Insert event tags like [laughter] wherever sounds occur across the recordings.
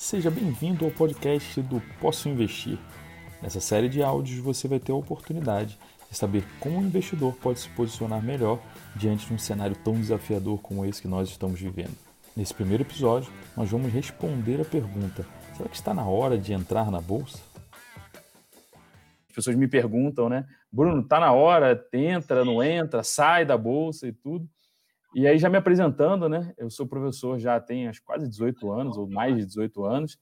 Seja bem-vindo ao podcast do Posso Investir. Nessa série de áudios você vai ter a oportunidade de saber como o investidor pode se posicionar melhor diante de um cenário tão desafiador como esse que nós estamos vivendo. Nesse primeiro episódio, nós vamos responder a pergunta: será que está na hora de entrar na bolsa? As pessoas me perguntam, né? Bruno, está na hora, entra, não entra, sai da bolsa e tudo. E aí, já me apresentando, né? Eu sou professor já tem acho, quase 18 anos, ou mais de 18 anos.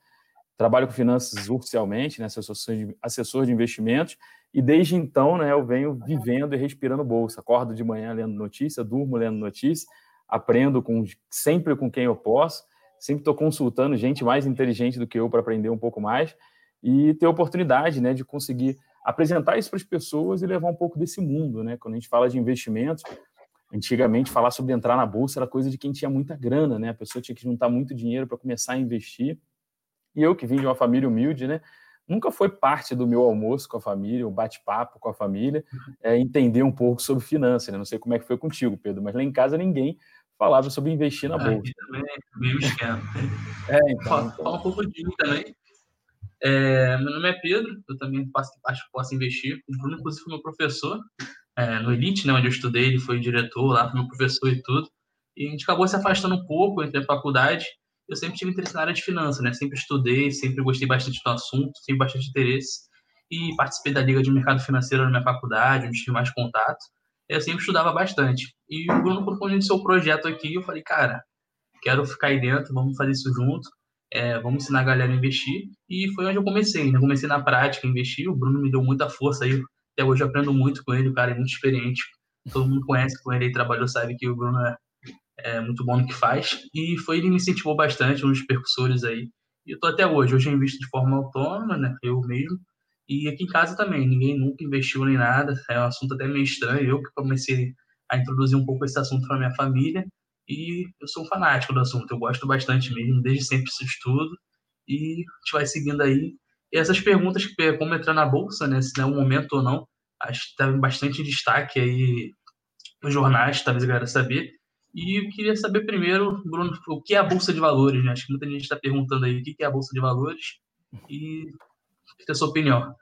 Trabalho com finanças oficialmente, né? Assessor de, investimentos. E desde então, né, eu venho vivendo e respirando bolsa. Acordo de manhã lendo notícia, durmo lendo notícia, aprendo com, sempre com quem eu posso. Sempre estou consultando gente mais inteligente do que eu para aprender um pouco mais e ter oportunidade né, de conseguir apresentar isso para as pessoas e levar um pouco desse mundo. Né? Quando a gente fala de investimentos, Antigamente, falar sobre entrar na bolsa era coisa de quem tinha muita grana, né? A pessoa tinha que juntar muito dinheiro para começar a investir. E eu, que vim de uma família humilde, né? Nunca foi parte do meu almoço com a família, o bate-papo com a família, é, entender um pouco sobre finanças. Né? Não sei como é que foi contigo, Pedro, mas lá em casa ninguém falava sobre investir na ah, bolsa. Também é meio esquema. [laughs] É, então, Fala, então... Fala um pouco de mim também. É, meu nome é Pedro, eu também faço, acho que posso investir. O Bruno, inclusive, foi meu professor é, no Elite, né, onde eu estudei, ele foi diretor lá, foi meu professor e tudo. E a gente acabou se afastando um pouco entre a faculdade. Eu sempre tive interesse na área de finanças, né? Sempre estudei, sempre gostei bastante do assunto, tive bastante interesse. E participei da Liga de Mercado Financeiro na minha faculdade, onde tive mais contato. Eu sempre estudava bastante. E o Bruno, quando iniciou o projeto aqui, eu falei, cara, quero ficar aí dentro, vamos fazer isso junto. É, vamos ensinar a galera a investir. E foi onde eu comecei, né? Comecei na prática investir. O Bruno me deu muita força aí até hoje eu aprendo muito com ele, o cara é muito experiente. Todo mundo conhece com ele e trabalhou, sabe que o Bruno é, é, muito bom no que faz. E foi ele me incentivou bastante, um dos percussores aí. E eu tô até hoje. Hoje eu invisto de forma autônoma, né? Eu mesmo. E aqui em casa também. Ninguém nunca investiu nem nada. É um assunto até meio estranho. Eu que comecei a introduzir um pouco esse assunto para minha família. E eu sou um fanático do assunto. Eu gosto bastante mesmo. Desde sempre isso estudo. E a gente vai seguindo aí e essas perguntas, como entrar na bolsa, né, se é um momento ou não, acho que está bastante destaque aí nos jornais, talvez a galera saber. E eu queria saber primeiro, Bruno, o que é a Bolsa de Valores, né? Acho que muita gente está perguntando aí o que é a Bolsa de Valores e queria a sua opinião.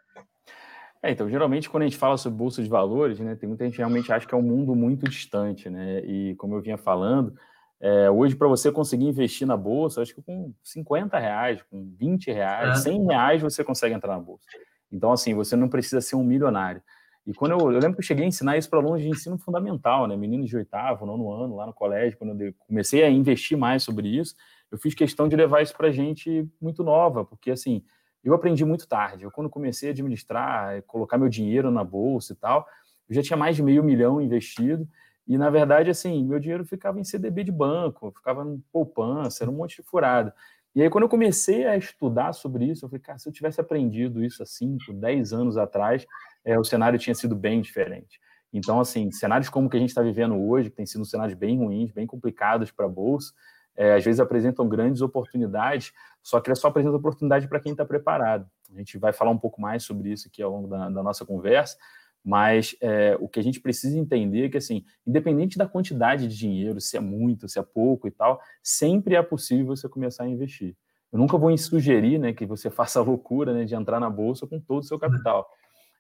É, então, geralmente, quando a gente fala sobre Bolsa de Valores, né, tem muita gente que realmente acha que é um mundo muito distante, né? E como eu vinha falando, é, hoje, para você conseguir investir na bolsa, acho que com 50 reais, com 20 reais, é. 100 reais, você consegue entrar na bolsa. Então, assim, você não precisa ser um milionário. E quando eu, eu lembro que eu cheguei a ensinar isso para alunos de ensino fundamental, né? Meninos de oitavo, nono ano, lá no colégio, quando eu comecei a investir mais sobre isso, eu fiz questão de levar isso para gente muito nova, porque, assim, eu aprendi muito tarde. Eu, quando comecei a administrar, colocar meu dinheiro na bolsa e tal, eu já tinha mais de meio milhão investido. E, na verdade, assim, meu dinheiro ficava em CDB de banco, ficava em poupança, era um monte de furada. E aí, quando eu comecei a estudar sobre isso, eu falei, cara, se eu tivesse aprendido isso há 5, 10 anos atrás, é, o cenário tinha sido bem diferente. Então, assim, cenários como o que a gente está vivendo hoje, que tem sido cenários bem ruins, bem complicados para a Bolsa, é, às vezes apresentam grandes oportunidades, só que ele só apresenta oportunidade para quem está preparado. A gente vai falar um pouco mais sobre isso aqui ao longo da, da nossa conversa, mas é, o que a gente precisa entender é que, assim, independente da quantidade de dinheiro, se é muito, se é pouco e tal, sempre é possível você começar a investir. Eu nunca vou sugerir né, que você [laughs] faça a loucura né, de entrar na bolsa com todo o seu capital.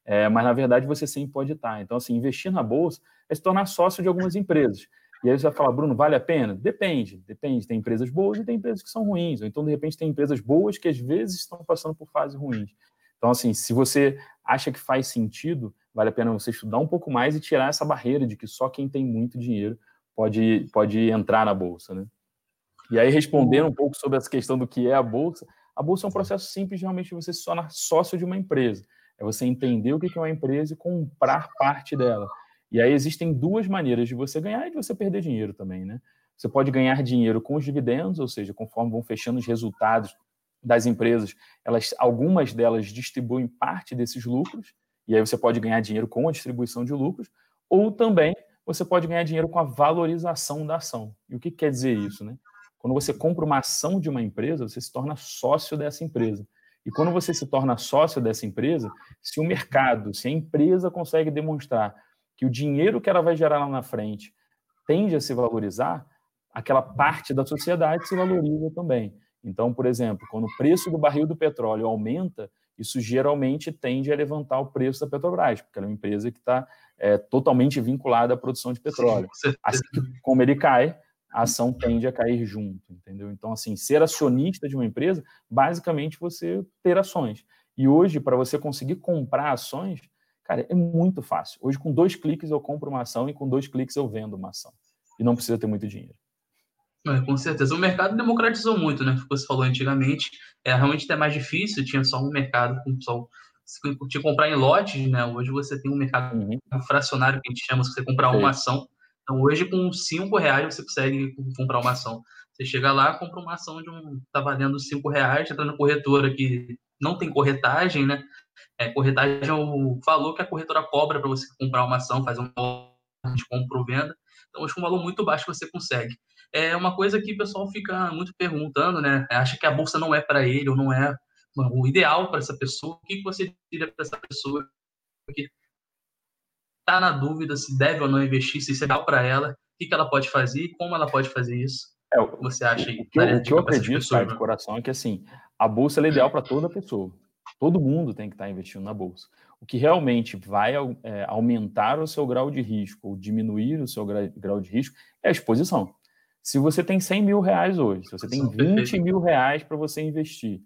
É, mas, na verdade, você sempre pode estar. Então, assim, investir na bolsa é se tornar sócio de algumas empresas. E aí você vai falar, Bruno, vale a pena? Depende, depende. Tem empresas boas e tem empresas que são ruins. Ou então, de repente, tem empresas boas que às vezes estão passando por fases ruins. Então, assim, se você acha que faz sentido, vale a pena você estudar um pouco mais e tirar essa barreira de que só quem tem muito dinheiro pode, pode entrar na bolsa, né? E aí, respondendo um pouco sobre essa questão do que é a bolsa, a bolsa é um processo simples realmente de você se tornar sócio de uma empresa. É você entender o que é uma empresa e comprar parte dela. E aí existem duas maneiras de você ganhar e de você perder dinheiro também, né? Você pode ganhar dinheiro com os dividendos, ou seja, conforme vão fechando os resultados das empresas, elas, algumas delas distribuem parte desses lucros, e aí você pode ganhar dinheiro com a distribuição de lucros, ou também você pode ganhar dinheiro com a valorização da ação. E o que quer dizer isso? Né? Quando você compra uma ação de uma empresa, você se torna sócio dessa empresa. E quando você se torna sócio dessa empresa, se o mercado, se a empresa consegue demonstrar que o dinheiro que ela vai gerar lá na frente tende a se valorizar, aquela parte da sociedade se valoriza também. Então, por exemplo, quando o preço do barril do petróleo aumenta, isso geralmente tende a levantar o preço da Petrobras, porque ela é uma empresa que está é, totalmente vinculada à produção de petróleo. Sim, assim como ele cai, a ação tende a cair junto, entendeu? Então, assim, ser acionista de uma empresa, basicamente você ter ações. E hoje, para você conseguir comprar ações, cara, é muito fácil. Hoje, com dois cliques, eu compro uma ação e com dois cliques eu vendo uma ação. E não precisa ter muito dinheiro. É, com certeza. O mercado democratizou muito, né? Como você falou antigamente, é realmente até mais difícil, tinha só um mercado com só se tinha comprar em lotes, né? Hoje você tem um mercado uhum. fracionário que a gente chama, se você comprar Sim. uma ação. Então, hoje, com cinco reais, você consegue comprar uma ação. Você chega lá, compra uma ação de um. tá valendo cinco reais, entra na corretora que não tem corretagem, né? É, corretagem é o valor que a corretora cobra para você comprar uma ação, fazer um de compra ou venda. Então, hoje, com um valor muito baixo, você consegue é uma coisa que o pessoal fica muito perguntando, né? Acha que a bolsa não é para ele ou não é o ideal para essa pessoa. O que você diria para essa pessoa que está na dúvida se deve ou não investir, se isso é ideal para ela, o que, ela pode fazer e como ela pode fazer isso? É, o, você acha o que, eu, o que eu acredito, cara, de coração, é que assim, a bolsa é ideal para toda pessoa. Todo mundo tem que estar tá investindo na bolsa. O que realmente vai é, aumentar o seu grau de risco ou diminuir o seu grau de risco é a exposição. Se você tem 100 mil reais hoje, se você tem 20 mil reais para você investir,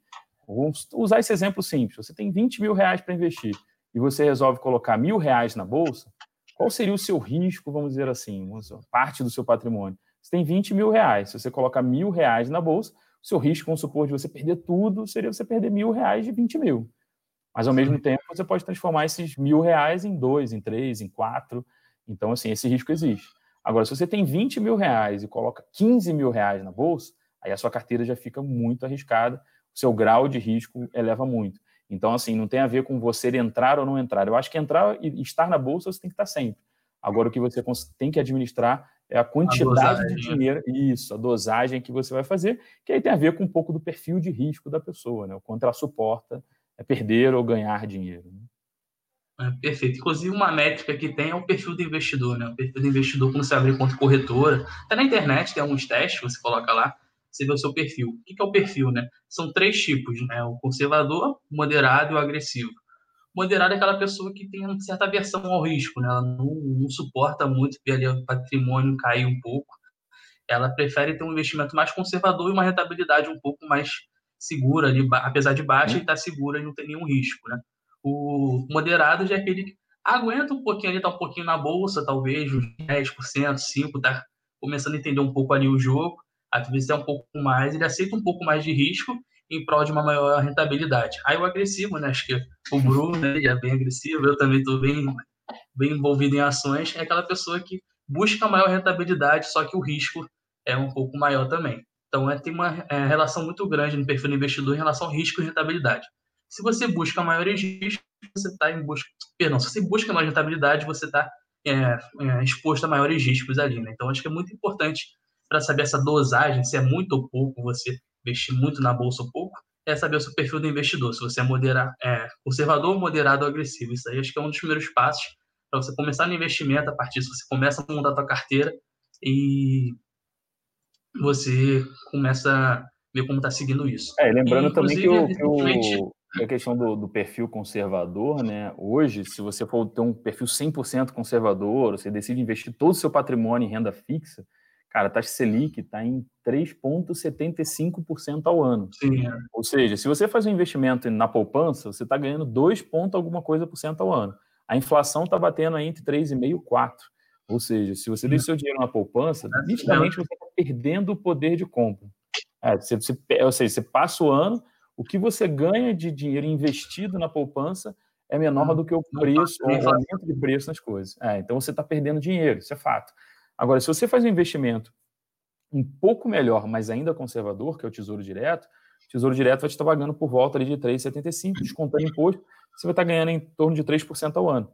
vamos usar esse exemplo simples, você tem 20 mil reais para investir e você resolve colocar mil reais na bolsa, qual seria o seu risco, vamos dizer assim, parte do seu patrimônio? Você tem 20 mil reais, se você colocar mil reais na bolsa, o seu risco, vamos supor, de você perder tudo, seria você perder mil reais de 20 mil. Mas, ao mesmo tempo, você pode transformar esses mil reais em dois, em três, em quatro. Então, assim, esse risco existe. Agora, se você tem 20 mil reais e coloca 15 mil reais na bolsa, aí a sua carteira já fica muito arriscada, o seu grau de risco eleva muito. Então, assim, não tem a ver com você entrar ou não entrar. Eu acho que entrar e estar na bolsa você tem que estar sempre. Agora, o que você tem que administrar é a quantidade a de né? dinheiro, isso, a dosagem que você vai fazer, que aí tem a ver com um pouco do perfil de risco da pessoa, né? O quanto ela suporta é perder ou ganhar dinheiro. Né? É, perfeito. Inclusive, uma métrica que tem é o perfil do investidor, né? O perfil do investidor, quando você abrir conta corretora. Até na internet tem alguns testes, você coloca lá, você vê o seu perfil. O que é o perfil, né? São três tipos, né? O conservador, o moderado e o agressivo. O moderado é aquela pessoa que tem uma certa aversão ao risco, né? Ela não, não suporta muito ver ali o patrimônio cair um pouco. Ela prefere ter um investimento mais conservador e uma rentabilidade um pouco mais segura ali, apesar de baixa, e está segura e não tem nenhum risco, né? O moderado já é aquele que aguenta um pouquinho ali, tá um pouquinho na bolsa, talvez, uns 10%, 5%, tá começando a entender um pouco ali o jogo, às vezes é um pouco mais, ele aceita um pouco mais de risco em prol de uma maior rentabilidade. Aí o agressivo, né, acho que o Bruno né, é bem agressivo, eu também estou bem, bem envolvido em ações, é aquela pessoa que busca maior rentabilidade, só que o risco é um pouco maior também. Então, é, tem uma é, relação muito grande no perfil do investidor em relação ao risco e rentabilidade. Se você busca maiores riscos, você está em busca. Perdão, se você busca maior rentabilidade, você está é, é, exposto a maiores riscos ali. Né? Então, acho que é muito importante para saber essa dosagem, se é muito ou pouco, você investir muito na bolsa ou pouco, é saber o seu perfil do investidor. Se você é, moderar, é conservador, moderado ou agressivo. Isso aí acho que é um dos primeiros passos para você começar no investimento. A partir disso, você começa a montar a sua carteira e você começa a ver como está seguindo isso. É, lembrando e, também que o, que o, a questão do, do, perfil conservador, né? Hoje, se você for ter um perfil 100% conservador, você decide investir todo o seu patrimônio em renda fixa, cara, a taxa Selic está em 3,75% ao ano. Sim. É. Ou seja, se você faz um investimento na poupança, você está ganhando 2 pontos alguma coisa por cento ao ano. A inflação está batendo aí entre 3,5% e 4%. Ou seja, se você deixa seu dinheiro na poupança, é, nitidamente você está perdendo o poder de compra. É, você, você, ou seja, você passa o ano o que você ganha de dinheiro investido na poupança é menor do que o preço, o aumento de preço nas coisas. É, então você está perdendo dinheiro, isso é fato. Agora, se você faz um investimento um pouco melhor, mas ainda conservador, que é o Tesouro Direto, o Tesouro Direto vai te estar pagando por volta ali de 3,75, descontando imposto, você vai estar ganhando em torno de 3% ao ano.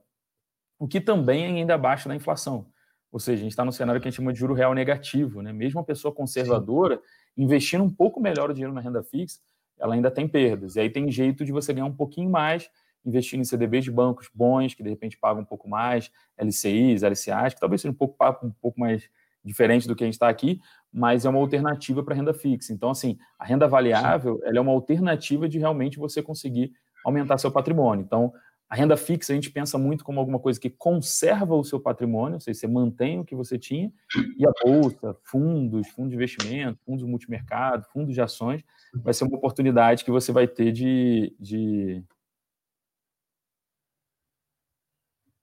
O que também é ainda abaixo da inflação. Ou seja, a gente está no cenário que a gente chama de juro real negativo. Né? Mesmo uma pessoa conservadora, investindo um pouco melhor o dinheiro na renda fixa, ela ainda tem perdas. E aí tem jeito de você ganhar um pouquinho mais investindo em CDBs de bancos bons, que de repente pagam um pouco mais, LCIs, LCAs, que talvez seja um pouco, um pouco mais diferente do que a gente está aqui, mas é uma alternativa para renda fixa. Então, assim, a renda variável ela é uma alternativa de realmente você conseguir aumentar seu patrimônio. Então, a renda fixa a gente pensa muito como alguma coisa que conserva o seu patrimônio, ou seja, você mantém o que você tinha, e a bolsa, fundos, fundos de investimento, fundos multimercado, fundos de ações, vai ser uma oportunidade que você vai ter de. de...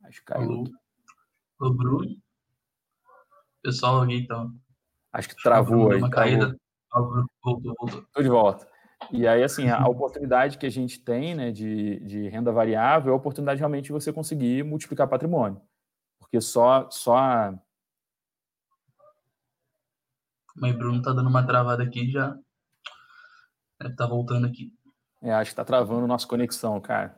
Acho que caiu. O Bruno. Pessoal aqui, então. Acho que travou aí. Uma caída. Voltou, voltou. Estou de volta. E aí, assim, a oportunidade que a gente tem né, de, de renda variável é a oportunidade realmente de você conseguir multiplicar patrimônio. Porque só. só... Mas Bruno tá dando uma travada aqui já. Deve tá voltando aqui. É, acho que tá travando nossa conexão, cara.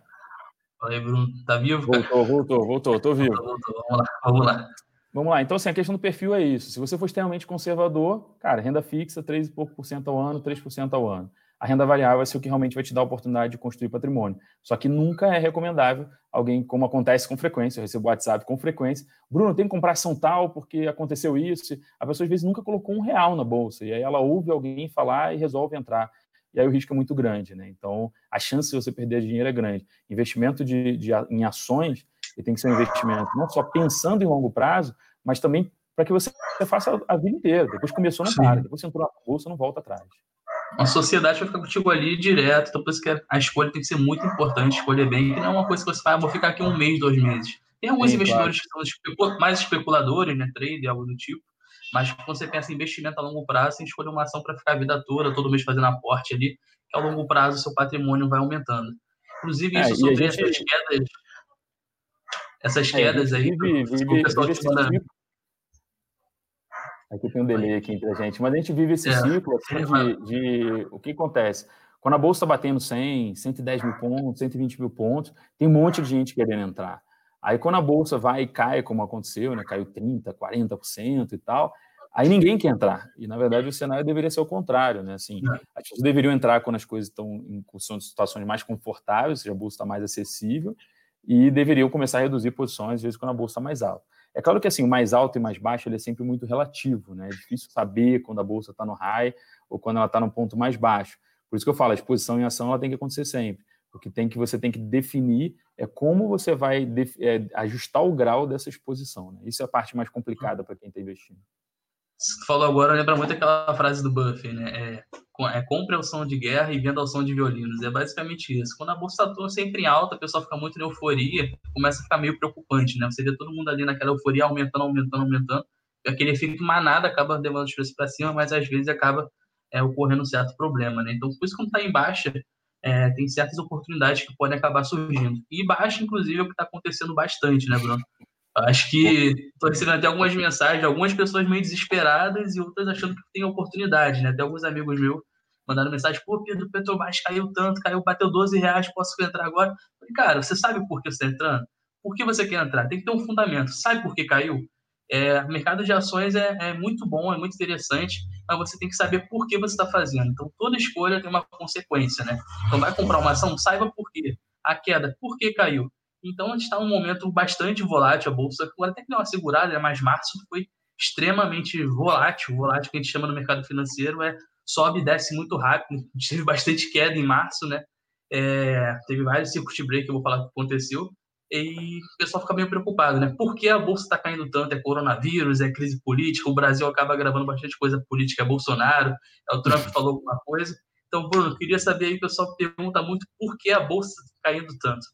Fala aí, Bruno. Tá vivo? Voltou, voltou, voltou. Tô vivo. Voltou, voltou. Vamos lá, vamos lá. Vamos lá. Então, assim, a questão do perfil é isso. Se você for extremamente conservador, cara, renda fixa, 3 e pouco por cento ao ano, 3% ao ano a renda variável vai ser o que realmente vai te dar a oportunidade de construir patrimônio. Só que nunca é recomendável alguém, como acontece com frequência, eu recebo WhatsApp com frequência, Bruno, tem que comprar ação tal porque aconteceu isso. A pessoa às vezes nunca colocou um real na bolsa, e aí ela ouve alguém falar e resolve entrar. E aí o risco é muito grande, né? Então, a chance de você perder dinheiro é grande. Investimento de, de em ações ele tem que ser um investimento não só pensando em longo prazo, mas também para que você faça a vida inteira. Depois começou, não para. Depois você entrou na bolsa, não volta atrás a sociedade vai ficar contigo ali direto, então por isso que a escolha tem que ser muito importante, escolher bem, que não é uma coisa que você vai, ah, vou ficar aqui um mês, dois meses. Tem alguns Sim, investidores claro. que são mais especuladores, né, trade, algo do tipo, mas quando você pensa em investimento a longo prazo, você escolhe uma ação para ficar a vida toda, todo mês fazendo aporte ali, que ao longo prazo o seu patrimônio vai aumentando. Inclusive, isso é, sobre gente... essas quedas, essas é, quedas aí, vive, vive, o pessoal vive, Aqui tem um delay aqui entre a gente, mas a gente vive esse é. ciclo assim, de, de, o que acontece. Quando a bolsa está batendo 100, 110 mil pontos, 120 mil pontos, tem um monte de gente querendo entrar. Aí quando a bolsa vai e cai, como aconteceu, né, caiu 30%, 40% e tal, aí ninguém quer entrar. E na verdade o cenário deveria ser o contrário, né? Assim, é. as pessoas deveriam entrar quando as coisas estão em situações mais confortáveis, ou seja, a bolsa está mais acessível, e deveriam começar a reduzir posições, às vezes, quando a bolsa está mais alta. É claro que assim, o mais alto e mais baixo ele é sempre muito relativo, né? É difícil saber quando a bolsa está no high ou quando ela está no ponto mais baixo. Por isso que eu falo, a exposição em ação ela tem que acontecer sempre. O que tem que você tem que definir é como você vai é, ajustar o grau dessa exposição. Né? Isso é a parte mais complicada para quem está investindo você falou agora lembra muito aquela frase do Buffett, né? É, é compre ao som de guerra e venda ao som de violinos. É basicamente isso. Quando a bolsa está sempre em alta, a pessoa fica muito em euforia, começa a ficar meio preocupante, né? Você vê todo mundo ali naquela euforia aumentando, aumentando, aumentando. Aquele efeito manada acaba levando os preços para cima, mas às vezes acaba é, ocorrendo um certo problema, né? Então, por isso, quando está em baixa, é, tem certas oportunidades que podem acabar surgindo. E baixa, inclusive, é o que está acontecendo bastante, né, Bruno? Acho que estou recebendo até algumas mensagens algumas pessoas meio desesperadas e outras achando que tem oportunidade, né? Até alguns amigos meus mandaram mensagem, pô, Pedro, Petrobras caiu tanto, caiu, bateu 12 reais, posso entrar agora? Falei, cara, você sabe por que você está entrando? Por que você quer entrar? Tem que ter um fundamento. Sabe por que caiu? É, mercado de ações é, é, muito bom, é muito interessante, mas você tem que saber por que você está fazendo. Então, toda escolha tem uma consequência, né? Então, vai comprar uma ação, saiba por quê. A queda, por que caiu? Então, a gente está num momento bastante volátil, a bolsa, até que deu uma segurada, né, mas março foi extremamente volátil. Volátil que a gente chama no mercado financeiro é sobe e desce muito rápido. A gente teve bastante queda em março, né? É, teve vários circuit break, eu vou falar o que aconteceu. E o pessoal fica meio preocupado, né? Por que a bolsa está caindo tanto? É coronavírus, é crise política, o Brasil acaba gravando bastante coisa política, é Bolsonaro, é o Trump falou alguma coisa. Então, Bruno, queria saber aí, o pessoal pergunta muito por que a bolsa está caindo tanto.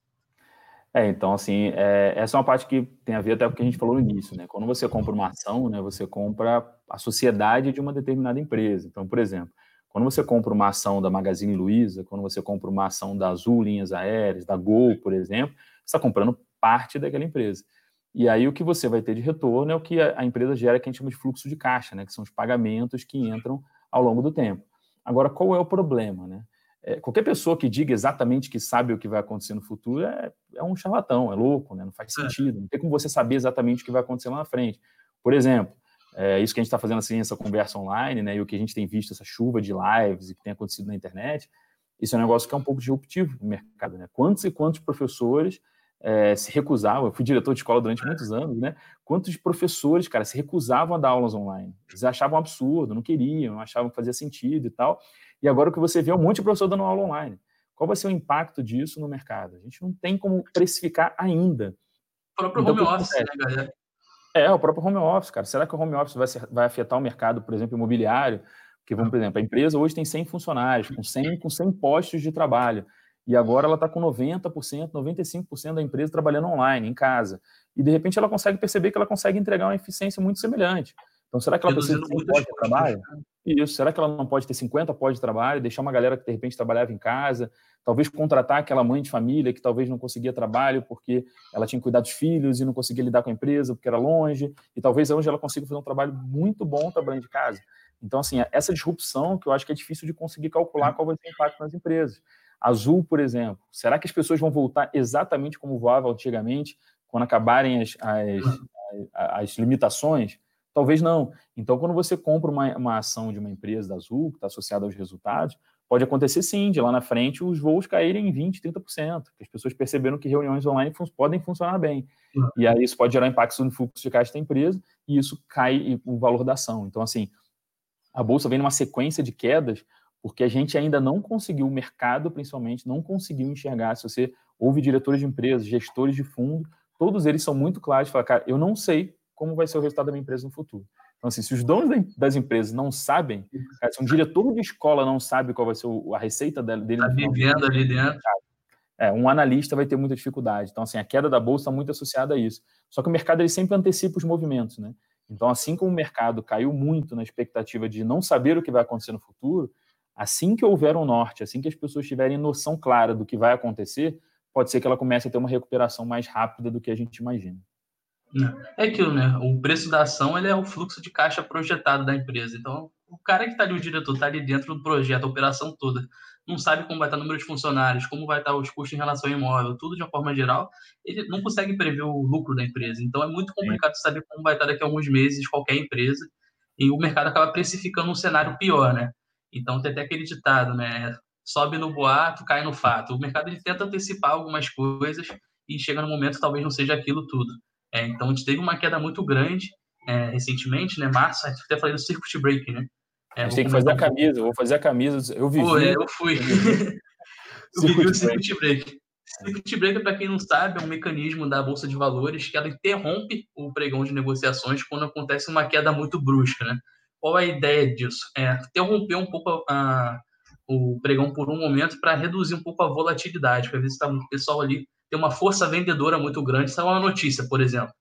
É, então, assim, é, essa é uma parte que tem a ver até com o que a gente falou no início, né? Quando você compra uma ação, né, você compra a sociedade de uma determinada empresa. Então, por exemplo, quando você compra uma ação da Magazine Luiza, quando você compra uma ação da Azul Linhas Aéreas, da Gol, por exemplo, você está comprando parte daquela empresa. E aí o que você vai ter de retorno é o que a, a empresa gera, que a gente chama de fluxo de caixa, né? Que são os pagamentos que entram ao longo do tempo. Agora, qual é o problema, né? É, qualquer pessoa que diga exatamente que sabe o que vai acontecer no futuro é, é um charlatão, é louco, né? não faz é. sentido. Não tem como você saber exatamente o que vai acontecer lá na frente. Por exemplo, é, isso que a gente está fazendo assim, essa conversa online, né, e o que a gente tem visto, essa chuva de lives e que tem acontecido na internet, isso é um negócio que é um pouco disruptivo no mercado. Né? Quantos e quantos professores é, se recusavam, eu fui diretor de escola durante muitos anos, né? Quantos professores, cara, se recusavam a dar aulas online? Eles achavam absurdo, não queriam, achavam que fazia sentido e tal. E agora o que você vê é um monte de professor dando aula online. Qual vai ser o impacto disso no mercado? A gente não tem como precificar ainda. O próprio então, home office, né, galera? É, o próprio home office, cara. Será que o home office vai, ser, vai afetar o mercado, por exemplo, imobiliário? Porque, vamos, por exemplo, a empresa hoje tem 100 funcionários, com 100, com 100 postos de trabalho. E agora ela está com 90%, 95% da empresa trabalhando online, em casa. E, de repente, ela consegue perceber que ela consegue entregar uma eficiência muito semelhante. Então, será que ela precisa de 100 postos de trabalho? Né? Isso. Será que ela não pode ter 50 postos de trabalho, deixar uma galera que, de repente, trabalhava em casa, talvez contratar aquela mãe de família que talvez não conseguia trabalho porque ela tinha que cuidar dos filhos e não conseguia lidar com a empresa porque era longe, e talvez hoje ela consiga fazer um trabalho muito bom trabalhando de casa. Então, assim, essa disrupção que eu acho que é difícil de conseguir calcular qual vai ser o impacto nas empresas. Azul, por exemplo, será que as pessoas vão voltar exatamente como voava antigamente, quando acabarem as, as, as, as limitações? Talvez não. Então, quando você compra uma, uma ação de uma empresa da Azul, que está associada aos resultados, pode acontecer sim, de lá na frente os voos caírem em 20%, 30%, que as pessoas perceberam que reuniões online fun podem funcionar bem. Uhum. E aí isso pode gerar impacto no fluxo de caixa da empresa e isso cai o valor da ação. Então, assim, a Bolsa vem numa sequência de quedas porque a gente ainda não conseguiu, o mercado principalmente, não conseguiu enxergar. Se você ouve diretores de empresas, gestores de fundo, todos eles são muito claros, falam, cara, eu não sei como vai ser o resultado da minha empresa no futuro. Então, assim, se os donos das empresas não sabem, se um diretor de escola não sabe qual vai ser a receita dele... Está vivendo ali dentro. É, um analista vai ter muita dificuldade. Então, assim, a queda da bolsa está muito associada a isso. Só que o mercado ele sempre antecipa os movimentos, né? Então, assim como o mercado caiu muito na expectativa de não saber o que vai acontecer no futuro, assim que houver um norte, assim que as pessoas tiverem noção clara do que vai acontecer, pode ser que ela comece a ter uma recuperação mais rápida do que a gente imagina. É aquilo, né? O preço da ação ele é o fluxo de caixa projetado da empresa. Então, o cara que está ali, o diretor, está ali dentro do projeto, a operação toda, não sabe como vai estar o número de funcionários, como vai estar os custos em relação ao imóvel, tudo de uma forma geral, ele não consegue prever o lucro da empresa. Então, é muito complicado saber como vai estar daqui a alguns meses qualquer empresa, e o mercado acaba precificando um cenário pior, né? Então, tem até aquele ditado, né? Sobe no boato, cai no fato. O mercado ele tenta antecipar algumas coisas e chega no momento talvez não seja aquilo tudo. É, então a gente teve uma queda muito grande é, recentemente, né? Março, a gente até falei do circuit break, né? É, a gente tem que fazer a camisa, vou fazer a camisa. Eu vi. Pô, é, eu fui. [laughs] eu vivi o circuit break. Circuit break, para quem não sabe, é um mecanismo da Bolsa de Valores que ela interrompe o pregão de negociações quando acontece uma queda muito brusca, né? Qual a ideia disso? É interromper um pouco a, a, o pregão por um momento para reduzir um pouco a volatilidade, porque às vezes está o pessoal ali tem uma força vendedora muito grande. Saiu uma notícia, por exemplo.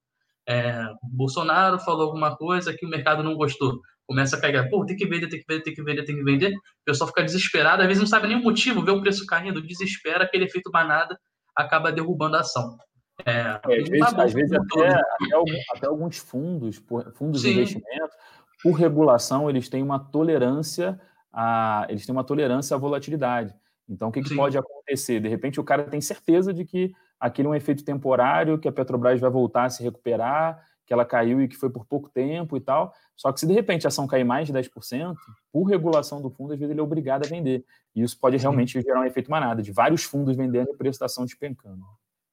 É, Bolsonaro falou alguma coisa que o mercado não gostou. Começa a pegar, pô, tem que vender, tem que vender, tem que vender, tem que vender. O pessoal fica desesperado, às vezes não sabe nem o motivo, vê o preço caindo, desespera, aquele efeito manada acaba derrubando a ação. É, é, às vezes, às vezes até, até, alguns, até, alguns fundos, fundos Sim. de investimento, por regulação, eles têm uma tolerância a, eles têm uma tolerância à volatilidade. Então, o que, que pode acontecer? De repente, o cara tem certeza de que aquele é um efeito temporário, que a Petrobras vai voltar a se recuperar, que ela caiu e que foi por pouco tempo e tal. Só que se de repente a ação cair mais de 10%, por regulação do fundo, às vezes ele é obrigado a vender. E isso pode realmente Sim. gerar um efeito manada, de vários fundos vendendo e o preço da ação despencando.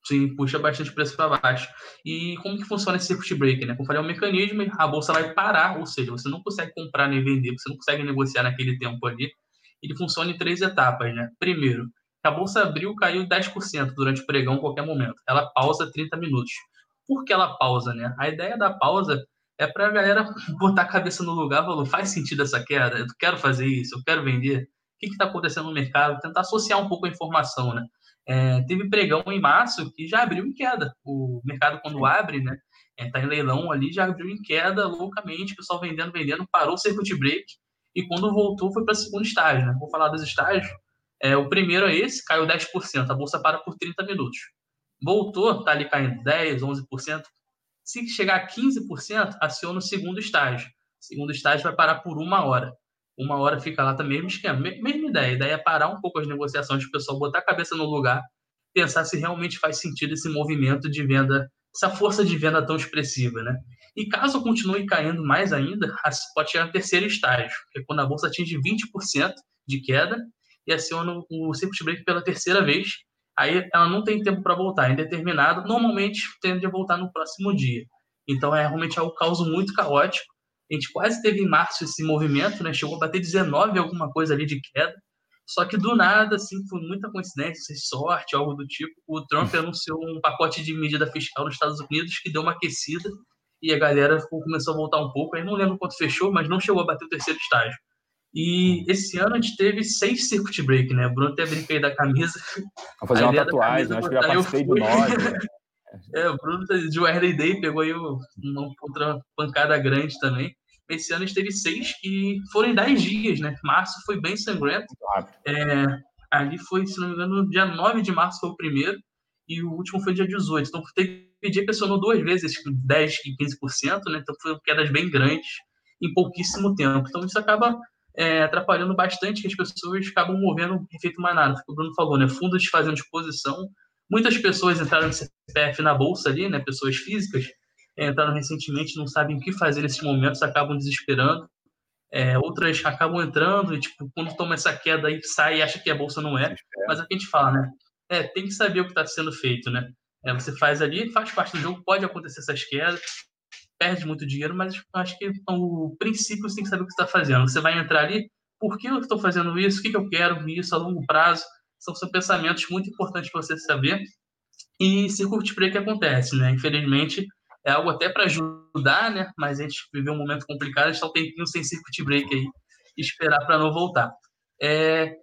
Sim, puxa bastante preço para baixo. E como que funciona esse circuit breaker? Né? Como eu falei, é um mecanismo, a bolsa vai parar, ou seja, você não consegue comprar nem vender, você não consegue negociar naquele tempo ali, ele funciona em três etapas, né? Primeiro, a bolsa abriu, caiu 10% durante o pregão, em qualquer momento. Ela pausa 30 minutos. Por que ela pausa, né? A ideia da pausa é para a galera [laughs] botar a cabeça no lugar e falar, faz sentido essa queda? Eu quero fazer isso, eu quero vender. O que está acontecendo no mercado? Tentar associar um pouco a informação, né? É, teve pregão em março que já abriu em queda. O mercado, quando abre, né? Está é, em leilão ali, já abriu em queda loucamente, o pessoal vendendo, vendendo, parou o circuit break e quando voltou foi para o segundo estágio. Né? Vou falar dos estágios. É, o primeiro é esse, caiu 10%, a bolsa para por 30 minutos. Voltou, está ali caindo 10%, 11%. Se chegar a 15%, aciona o segundo estágio. O segundo estágio vai parar por uma hora. Uma hora fica lá também, mesmo esquema, mesma ideia. A ideia é parar um pouco as negociações, o pessoal botar a cabeça no lugar, pensar se realmente faz sentido esse movimento de venda, essa força de venda tão expressiva, né? E caso continue caindo mais ainda, pode chegar no terceiro estágio, que é quando a bolsa atinge 20% de queda e aciona o circuit break pela terceira vez. aí ela não tem tempo para voltar. Em determinado, normalmente tende a voltar no próximo dia. Então é realmente algo caos muito caótico. A gente quase teve em março esse movimento, né? Chegou a bater 19 alguma coisa ali de queda. Só que do nada, assim, foi muita coincidência, sorte, algo do tipo. O Trump anunciou um pacote de medida fiscal nos Estados Unidos que deu uma aquecida e a galera começou a voltar um pouco. Aí não lembro quanto fechou, mas não chegou a bater o terceiro estágio. E esse ano a gente teve seis circuit break, né? O Bruno até brinquei da camisa. Vou fazer uma tatuagem, camisa, acho que já participei de nove. Né? [laughs] É, o Bruno de Wesley Day pegou aí uma outra pancada grande também. Esse ano a gente teve seis e foram em dez dias, né? Março foi bem sangrento. É, ali foi, se não me engano, dia 9 de março foi o primeiro e o último foi dia 18. Então teve que pressionou duas vezes, 10% e 15%, né? Então foram quedas bem grandes em pouquíssimo tempo. Então isso acaba é, atrapalhando bastante que as pessoas acabam movendo o efeito manada. O Bruno falou, né? Fundos fazendo exposição. Muitas pessoas entraram no CPF na bolsa ali, né? Pessoas físicas entraram recentemente, não sabem o que fazer nesses momentos, acabam desesperando. É, outras acabam entrando e, tipo, quando toma essa queda aí, sai e acha que a bolsa não é. Mas é o que a gente fala, né? É, tem que saber o que está sendo feito, né? É, você faz ali, faz parte do jogo, pode acontecer essas quedas, perde muito dinheiro, mas acho que o princípio você tem que saber o que está fazendo. Você vai entrar ali, por que eu estou fazendo isso? O que, que eu quero isso a longo prazo? São, são pensamentos muito importantes para você saber. E curte que acontece, né? Infelizmente, é algo até para ajudar, né? Mas a gente viveu um momento complicado, a gente está um tempinho sem circuit break aí, esperar para não voltar. É,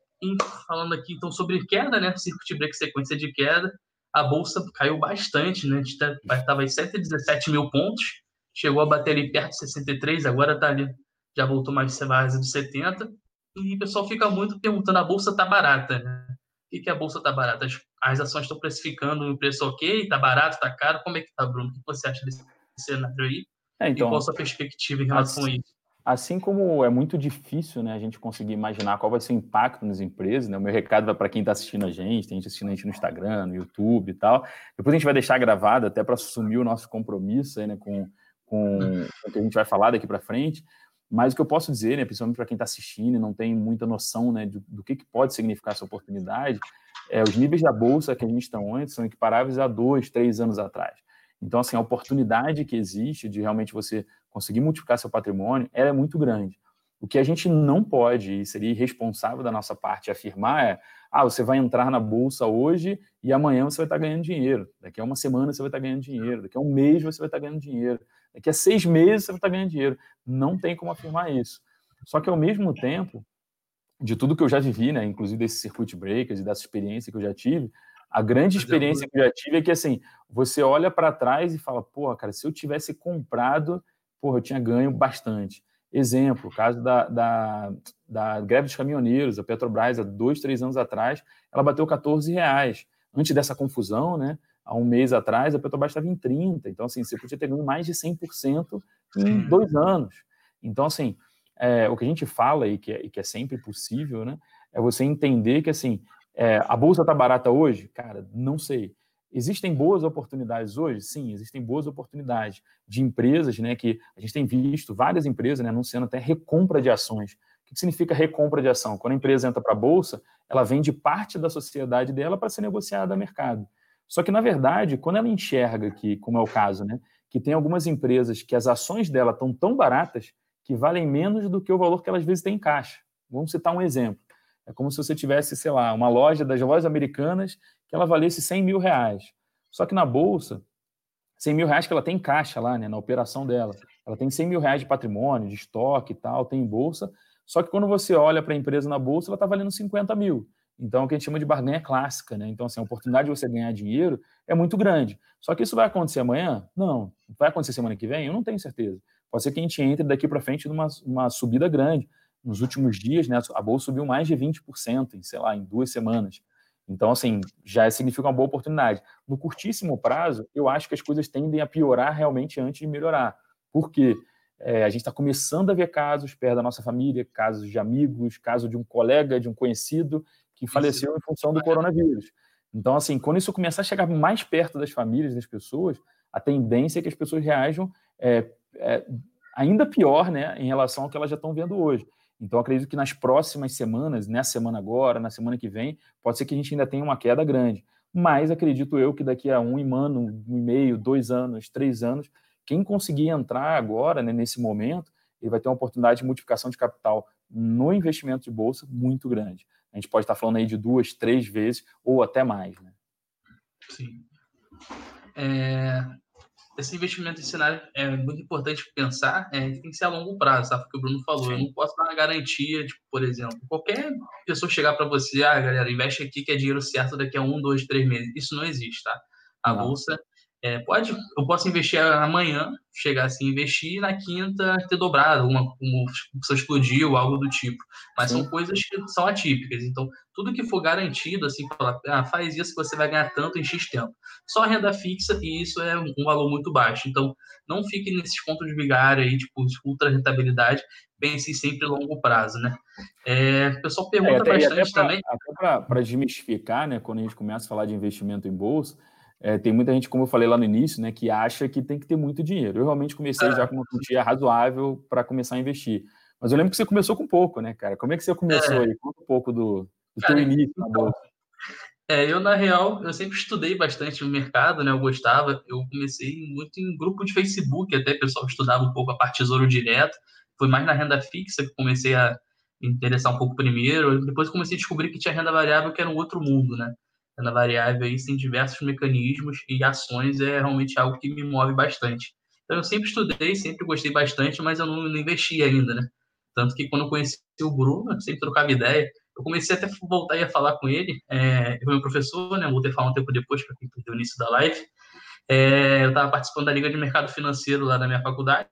falando aqui então sobre queda, né? Circuit break, sequência de queda, a bolsa caiu bastante, né? A gente estava em 117 mil pontos, chegou a bater ali perto de 63, agora está ali, já voltou mais base dos 70. E o pessoal fica muito perguntando: a bolsa está barata, né? O que, que a bolsa está barata? As, as ações estão precificando um preço ok? Está barato? Está caro? Como é que está, Bruno? O que você acha desse cenário aí? É, então, e qual a sua perspectiva em relação a isso? Assim como é muito difícil né, a gente conseguir imaginar qual vai ser o impacto nas empresas, né? o meu recado vai para quem está assistindo a gente, tem gente assistindo a gente no Instagram, no YouTube e tal. Depois a gente vai deixar gravado até para assumir o nosso compromisso aí, né, com, com, com o que a gente vai falar daqui para frente. Mas o que eu posso dizer, né, principalmente para quem está assistindo e não tem muita noção né, do, do que, que, pode significar essa oportunidade, é, os níveis da bolsa que a gente está antes são equiparáveis a dois, três anos atrás. Então, assim, a oportunidade que existe de realmente você conseguir multiplicar seu patrimônio, ela é muito grande. O que a gente não pode, e seria irresponsável da nossa parte afirmar é, ah, você vai entrar na bolsa hoje e amanhã você vai estar ganhando dinheiro. Daqui a uma semana você vai estar ganhando dinheiro. Daqui a um mês você vai estar ganhando dinheiro. Daqui a seis meses você vai estar ganhando dinheiro. Não tem como afirmar isso. Só que, ao mesmo tempo, de tudo que eu já vivi, né, inclusive desses circuit breakers e dessa experiência que eu já tive, a grande experiência que eu já tive é que, assim, você olha para trás e fala, porra, cara, se eu tivesse comprado, porra, eu tinha ganho bastante. Exemplo, o caso da, da, da greve dos caminhoneiros, a Petrobras, há dois, três anos atrás, ela bateu 14 reais. Antes dessa confusão, né, há um mês atrás, a Petrobras estava em 30. Então, assim, você podia ter ganho mais de 100% em dois anos. Então, assim, é, o que a gente fala e que, é, e que é sempre possível, né, é você entender que, assim, é, a bolsa está barata hoje? Cara, não sei. Existem boas oportunidades hoje? Sim, existem boas oportunidades de empresas, né? Que a gente tem visto várias empresas né, anunciando até recompra de ações. O que significa recompra de ação? Quando a empresa entra para a bolsa, ela vende parte da sociedade dela para ser negociada a mercado. Só que, na verdade, quando ela enxerga que, como é o caso, né, que tem algumas empresas que as ações dela estão tão baratas que valem menos do que o valor que elas às vezes têm em caixa. Vamos citar um exemplo. É como se você tivesse, sei lá, uma loja das lojas americanas que ela valesse 100 mil reais. Só que na bolsa, 100 mil reais que ela tem em caixa lá, né, na operação dela. Ela tem 100 mil reais de patrimônio, de estoque e tal, tem em bolsa. Só que quando você olha para a empresa na bolsa, ela está valendo 50 mil. Então, o que a gente chama de barganha clássica, né? Então, assim, a oportunidade de você ganhar dinheiro é muito grande. Só que isso vai acontecer amanhã? Não. Vai acontecer semana que vem? Eu não tenho certeza. Pode ser que a gente entre daqui para frente numa uma subida grande nos últimos dias, né, a bolsa subiu mais de 20% em, sei lá, em duas semanas. Então, assim, já significa uma boa oportunidade. No curtíssimo prazo, eu acho que as coisas tendem a piorar realmente antes de melhorar. Por quê? É, a gente está começando a ver casos perto da nossa família, casos de amigos, caso de um colega, de um conhecido que faleceu isso. em função do coronavírus. Então, assim, quando isso começar a chegar mais perto das famílias, das pessoas, a tendência é que as pessoas reajam é, é, ainda pior, né, em relação ao que elas já estão vendo hoje. Então, acredito que nas próximas semanas, nessa semana agora, na semana que vem, pode ser que a gente ainda tenha uma queda grande. mas acredito eu que daqui a um ano, um e meio, dois anos, três anos, quem conseguir entrar agora, né, nesse momento, ele vai ter uma oportunidade de multiplicação de capital no investimento de bolsa muito grande. A gente pode estar falando aí de duas, três vezes ou até mais. Né? Sim. É, esse investimento em cenário é muito importante pensar, é, tem que ser a longo prazo, sabe? Porque o Bruno falou, Sim. eu não posso dar uma garantia, tipo, por exemplo, qualquer pessoa chegar para você, ah, galera, investe aqui que é dinheiro certo daqui a um, dois, três meses. Isso não existe, tá? A não. bolsa é, pode, eu posso investir amanhã, chegar assim, investir na quinta ter dobrado, uma, uma se explodiu, algo do tipo. Mas Sim. são coisas que são atípicas. Então, tudo que for garantido, assim, falar, ah, faz isso que você vai ganhar tanto em X tempo. Só renda fixa e isso é um valor muito baixo. Então, não fique nesses pontos de vigário aí, tipo, de ultra rentabilidade. Pense sempre a longo prazo, né? É, o pessoal pergunta é, até, bastante pra, também. Até para desmistificar, né, quando a gente começa a falar de investimento em bolsa, é, tem muita gente, como eu falei lá no início, né, que acha que tem que ter muito dinheiro. Eu realmente comecei já com uma quantia razoável para começar a investir. Mas eu lembro que você começou com pouco, né, cara? Como é que você começou é. aí? Conta um pouco do, do cara, teu início na então, bolsa. É, eu, na real, eu sempre estudei bastante o mercado, né? Eu gostava. Eu comecei muito em grupo de Facebook, até o pessoal estudava um pouco a parte tesouro direto. Foi mais na renda fixa que comecei a me interessar um pouco primeiro. Depois comecei a descobrir que tinha renda variável, que era um outro mundo, né? Renda variável aí tem diversos mecanismos e ações é realmente algo que me move bastante. Então eu sempre estudei, sempre gostei bastante, mas eu não, não investi ainda, né? Tanto que quando eu conheci o Bruno, sempre trocava ideia, eu comecei até a voltar a falar com ele, é, eu meu professor, né, voltei a falar um tempo depois, para quem perdeu o início da live, é, eu estava participando da Liga de Mercado Financeiro lá da minha faculdade,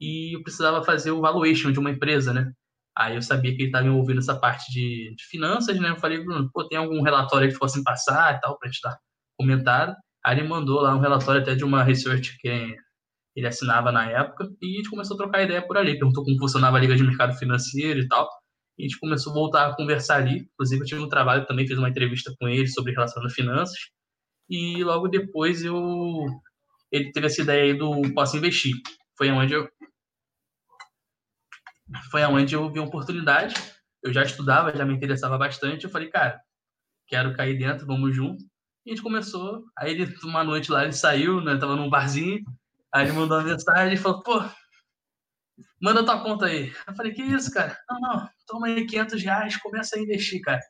e eu precisava fazer o valuation de uma empresa, né? Aí eu sabia que ele estava envolvido nessa parte de, de, finanças, né? Eu falei, Bruno, pô, tem algum relatório que fossem passar e tal, para gente dar comentário. Aí ele mandou lá um relatório até de uma research que ele assinava na época, e a gente começou a trocar ideia por ali. Perguntou como funcionava a Liga de Mercado Financeiro e tal. E a gente começou a voltar a conversar ali. Inclusive, eu tive um trabalho também, fiz uma entrevista com ele sobre relação a finanças. E logo depois eu ele teve essa ideia aí do posso investir. Foi onde eu foi aonde eu vi uma oportunidade. Eu já estudava, já me interessava bastante. Eu falei, cara, quero cair dentro, vamos junto. E a gente começou. Aí ele, uma noite lá, ele saiu, né? Tava num barzinho. Aí ele mandou uma mensagem e falou, pô, manda tua conta aí. Eu falei, que isso, cara? Não, não, toma aí 500 reais, começa a investir, cara.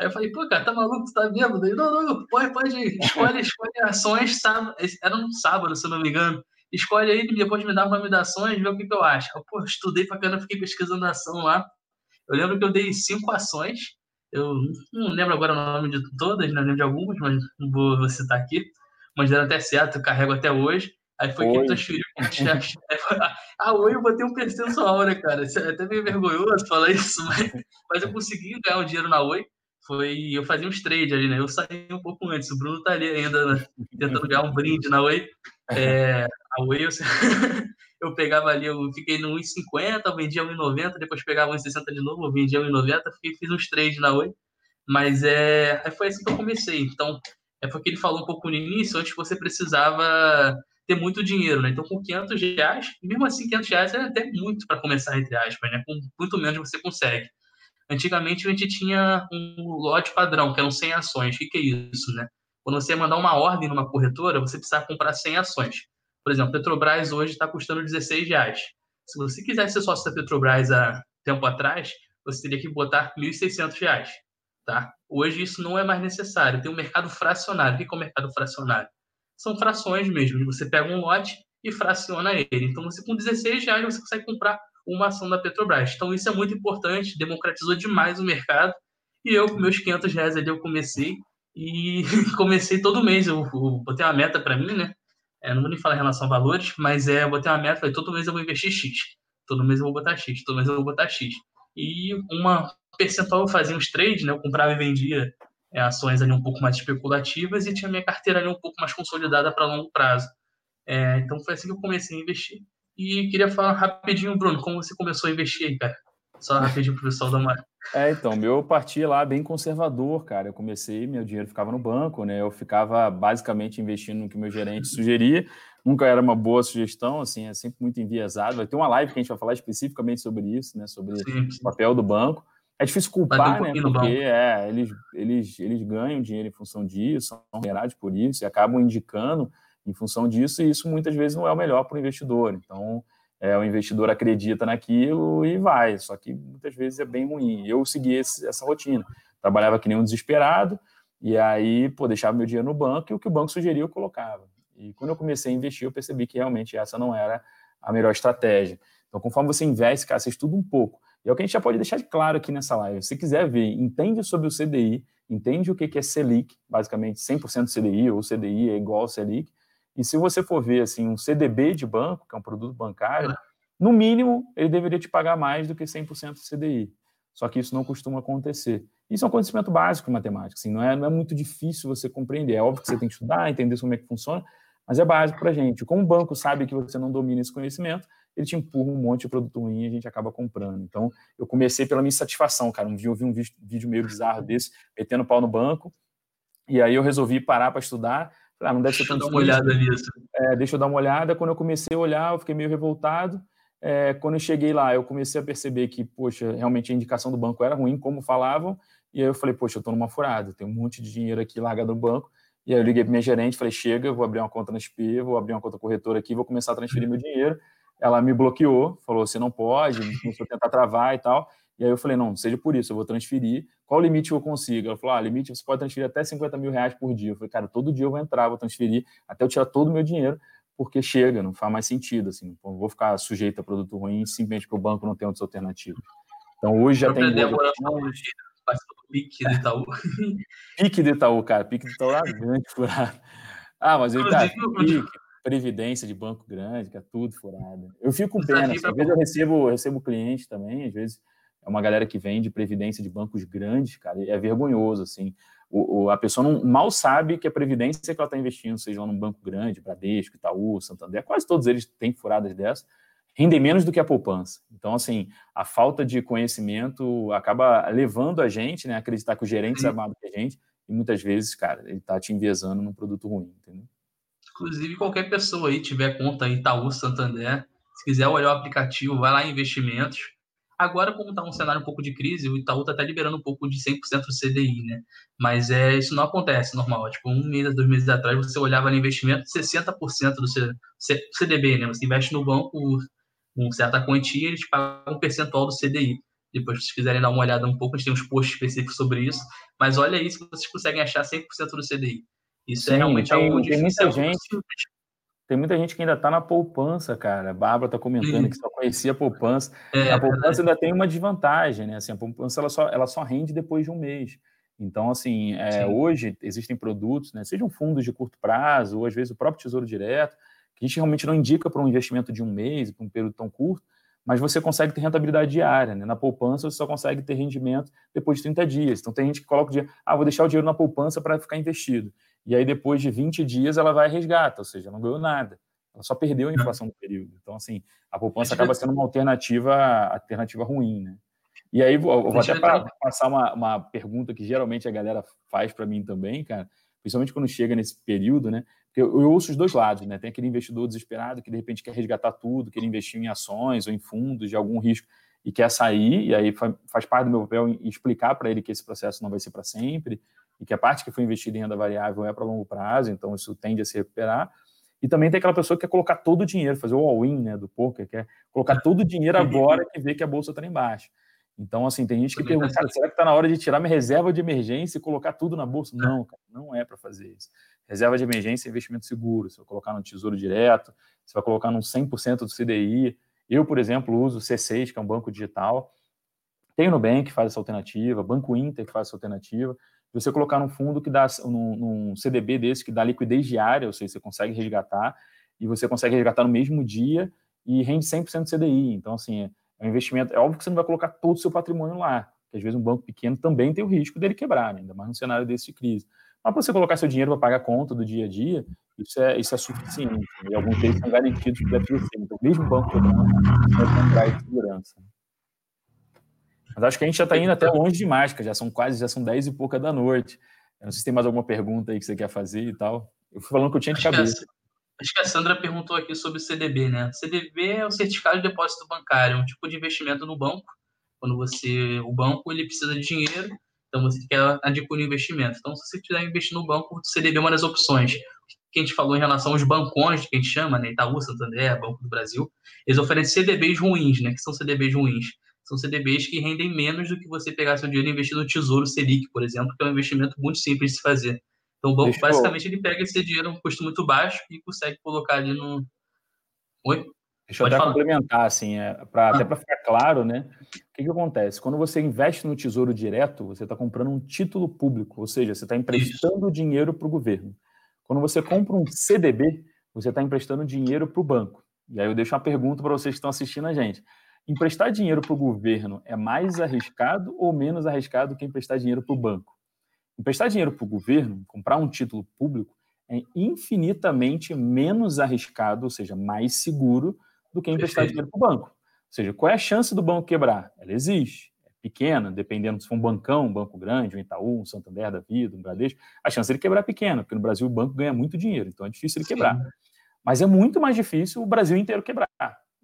Aí eu falei, pô, cara, tá maluco, tu tá vendo? Daí, não, não, pode, pode. Escolhe, escolhe ações, sábado, era um sábado, se eu não me engano escolhe aí, depois me dá uma ações, vê o que, que eu acho. Eu, pô, estudei pra caramba, fiquei pesquisando ação lá. Eu lembro que eu dei cinco ações, eu não lembro agora o nome de todas, não lembro de algumas, mas não vou, vou citar aqui. Mas deram até certo, eu carrego até hoje. Aí foi que transferiu. [laughs] ah, oi, eu botei um percentual, né, cara? Isso é até meio vergonhoso falar isso, mas, mas eu consegui ganhar um dinheiro na Oi. Foi, eu fazia uns trades ali, né? Eu saí um pouco antes, o Bruno tá ali ainda, né? tentando ganhar um brinde na Oi. É, a Whey, [laughs] eu pegava ali, eu fiquei no 1,50, vendia 1,90, depois pegava 1,60 de novo, vendia 1,90, fiz uns trades na Oi. Mas é, foi assim que eu comecei. Então, é porque ele falou um pouco no início, antes você precisava ter muito dinheiro, né? Então, com 500 reais, mesmo assim, 500 reais é até muito para começar, entre aspas, né? Com muito menos você consegue. Antigamente, a gente tinha um lote padrão, que eram 100 ações. O que é isso, né? Quando você mandar uma ordem numa corretora, você precisa comprar 100 ações. Por exemplo, Petrobras hoje está custando 16 reais. Se você quisesse ser sócio da Petrobras há tempo atrás, você teria que botar 1.600 reais. Tá? Hoje isso não é mais necessário. Tem um mercado fracionário. O que é o mercado fracionário? São frações mesmo. Você pega um lote e fraciona ele. Então, você com 16 reais você consegue comprar uma ação da Petrobras. Então, isso é muito importante. Democratizou demais o mercado. E eu, com meus 500 reais ali, eu comecei. E [laughs] comecei todo mês. Eu, eu botei uma meta para mim, né? É, não vou nem falar em relação a valores, mas é, eu botei uma meta, falei, todo mês eu vou investir X, todo mês eu vou botar X, todo mês eu vou botar X. E uma percentual eu fazia uns trades, né? Eu comprava e vendia é, ações ali um pouco mais especulativas e tinha minha carteira ali um pouco mais consolidada para longo prazo. É, então foi assim que eu comecei a investir. E queria falar rapidinho, Bruno, como você começou a investir aí, cara? Só rapidinho para o pessoal dar uma. É, então, meu partia lá bem conservador, cara. Eu comecei, meu dinheiro ficava no banco, né? Eu ficava basicamente investindo no que meu gerente [laughs] sugeria. Nunca era uma boa sugestão, assim, é sempre muito enviesado. Vai ter uma live que a gente vai falar especificamente sobre isso, né? Sobre sim, sim. o papel do banco. É difícil culpar, um né? Porque é, eles, eles, eles ganham dinheiro em função disso, são remunerados por isso e acabam indicando em função disso, e isso muitas vezes não é o melhor para o investidor. Então, é, o investidor acredita naquilo e vai, só que muitas vezes é bem ruim. Eu segui esse, essa rotina, trabalhava que nem um desesperado, e aí, pô, deixava meu dinheiro no banco e o que o banco sugeria eu colocava. E quando eu comecei a investir, eu percebi que realmente essa não era a melhor estratégia. Então, conforme você investe, cara, você estuda um pouco. E é o que a gente já pode deixar de claro aqui nessa live. Se quiser ver, entende sobre o CDI, entende o que é Selic, basicamente 100% CDI ou CDI é igual ao Selic, e se você for ver assim um CDB de banco, que é um produto bancário, no mínimo ele deveria te pagar mais do que 100% CDI. Só que isso não costuma acontecer. Isso é um conhecimento básico em matemática, assim, não, é, não é muito difícil você compreender. É óbvio que você tem que estudar, entender como é que funciona, mas é básico para a gente. Como o banco sabe que você não domina esse conhecimento, ele te empurra um monte de produto ruim e a gente acaba comprando. Então, eu comecei pela minha insatisfação, cara. Um dia eu vi um vídeo meio bizarro desse, metendo pau no banco, e aí eu resolvi parar para estudar, ah, não deve ser tão Deixa eu dar uma olhada nisso. É, deixa eu dar uma olhada. Quando eu comecei a olhar, eu fiquei meio revoltado. É, quando eu cheguei lá, eu comecei a perceber que, poxa, realmente a indicação do banco era ruim, como falavam. E aí eu falei, poxa, eu estou numa furada, tem um monte de dinheiro aqui largado no banco. E aí eu liguei para minha gerente, falei, chega, vou abrir uma conta na SP, vou abrir uma conta corretora aqui, vou começar a transferir meu dinheiro. Ela me bloqueou, falou, você não pode, começou a tentar travar e tal. E aí eu falei, não, seja por isso, eu vou transferir. Qual o limite que eu consigo? Ela falou, ah, limite você pode transferir até 50 mil reais por dia. Eu falei, cara, todo dia eu vou entrar, vou transferir, até eu tirar todo o meu dinheiro, porque chega, não faz mais sentido, assim, não vou ficar sujeito a produto ruim simplesmente porque o banco não tem outras alternativas. Então hoje já tem... Do pique do Itaú. [laughs] pique do Itaú, cara, pique do Itaú é grande, [laughs] furado. Ah, mas eu, cara, pique, previdência de banco grande, que é tudo furado. Eu fico com pena, assim, às vezes eu recebo, eu recebo cliente também, às vezes é uma galera que vende previdência de bancos grandes, cara, é vergonhoso, assim. O, o, a pessoa não, mal sabe que a previdência que ela está investindo, seja lá num banco grande, Bradesco, Itaú, Santander, quase todos eles têm furadas dessas, rendem menos do que a poupança. Então, assim, a falta de conhecimento acaba levando a gente né, a acreditar que o gerente sabe mais do que a gente, e muitas vezes, cara, ele está te enviesando num produto ruim, entendeu? Inclusive, qualquer pessoa aí tiver conta em Itaú, Santander, se quiser olhar o aplicativo, vai lá em investimentos, Agora, como está um cenário um pouco de crise, o Itaú está até liberando um pouco de 100% do CDI, né? Mas é, isso não acontece normal. Tipo, um mês, dois meses atrás, você olhava no investimento, 60% do CDB, né? Você investe no banco com certa quantia, eles pagam um percentual do CDI. Depois, se vocês quiserem dar uma olhada um pouco, a gente tem uns posts específicos sobre isso. Mas olha aí se vocês conseguem achar 100% do CDI. Isso é Sim, é realmente tem, algo difícil. Tem muita gente, tem muita gente que ainda está na poupança, cara. A Bárbara está comentando que só conhecia a poupança. É, a poupança ainda tem uma desvantagem, né? Assim, a poupança ela só, ela só rende depois de um mês. Então, assim, é, hoje existem produtos, né, sejam fundos de curto prazo, ou às vezes o próprio Tesouro Direto, que a gente realmente não indica para um investimento de um mês, para um período tão curto, mas você consegue ter rentabilidade diária. Né? Na poupança, você só consegue ter rendimento depois de 30 dias. Então, tem gente que coloca o dinheiro, ah, vou deixar o dinheiro na poupança para ficar investido e aí depois de 20 dias ela vai resgata, ou seja, não ganhou nada. Ela só perdeu a inflação do período. Então, assim, a poupança acaba sendo uma alternativa, alternativa ruim, né? E aí, vou, vou até passar uma, uma pergunta que geralmente a galera faz para mim também, cara, principalmente quando chega nesse período, né? Porque eu, eu, ouço os dois lados, né? Tem aquele investidor desesperado que de repente quer resgatar tudo, quer investir em ações ou em fundos de algum risco e quer sair, e aí faz parte do meu papel explicar para ele que esse processo não vai ser para sempre, e que a parte que foi investida em renda variável é para longo prazo, então isso tende a se recuperar. E também tem aquela pessoa que quer colocar todo o dinheiro, fazer o all-in né, do poker, quer colocar todo o dinheiro agora que vê que a bolsa está embaixo. Então, assim, tem gente que pergunta, será que está na hora de tirar minha reserva de emergência e colocar tudo na bolsa? Não, cara, não é para fazer isso. Reserva de emergência é investimento seguro. Você vai colocar no Tesouro Direto, você vai colocar num 100% do CDI. Eu, por exemplo, uso o C6, que é um banco digital. Tem o Nubank, que faz essa alternativa, Banco Inter, que faz essa alternativa você colocar num fundo que dá, num, num, CDB desse que dá liquidez diária, ou seja, você consegue resgatar, e você consegue resgatar no mesmo dia e rende 100% do CDI. Então, assim, é, é um investimento. É óbvio que você não vai colocar todo o seu patrimônio lá, porque às vezes um banco pequeno também tem o risco dele quebrar, né? ainda mais num cenário desse de crise. Mas para você colocar seu dinheiro para pagar a conta do dia a dia, isso é, isso é suficiente. E alguns deles são garantidos deve ser. Então, mesmo banco quebrando, vai comprar segurança. Mas acho que a gente já está indo até longe demais, que já são quase, já são 10 e pouca da noite. Eu não sei se tem mais alguma pergunta aí que você quer fazer e tal. Eu fui falando que eu tinha de acho cabeça. Que a, acho que a Sandra perguntou aqui sobre o CDB, né? CDB é o certificado de depósito bancário, um tipo de investimento no banco Quando você, o banco ele precisa de dinheiro, então você quer adquirir um investimento. Então, se você quiser investir no banco, o CDB é uma das opções. Que a gente falou em relação aos bancões, que a gente chama, né? Itaú, Santander, Banco do Brasil, eles oferecem CDBs ruins, né? Que são CDBs ruins? São CDBs que rendem menos do que você pegar seu dinheiro e investir no Tesouro Selic, por exemplo, que é um investimento muito simples de se fazer. Então, o banco, Deixa basicamente, eu... ele pega esse dinheiro a um custo muito baixo e consegue colocar ali no. Oi? Deixa eu até falar. complementar, assim, é, pra, ah. até para ficar claro, né? O que, que acontece? Quando você investe no Tesouro Direto, você está comprando um título público, ou seja, você está emprestando Isso. dinheiro para o governo. Quando você compra um CDB, você está emprestando dinheiro para o banco. E aí eu deixo uma pergunta para vocês que estão assistindo a gente. Emprestar dinheiro para o governo é mais arriscado ou menos arriscado que emprestar dinheiro para o banco? Emprestar dinheiro para o governo, comprar um título público, é infinitamente menos arriscado, ou seja, mais seguro do que emprestar dinheiro para o banco. Ou seja, qual é a chance do banco quebrar? Ela existe. É pequena, dependendo se for um bancão, um banco grande, um Itaú, um Santander da vida, um Bradesco, a chance de ele quebrar é pequena, porque no Brasil o banco ganha muito dinheiro, então é difícil ele quebrar. Sim. Mas é muito mais difícil o Brasil inteiro quebrar.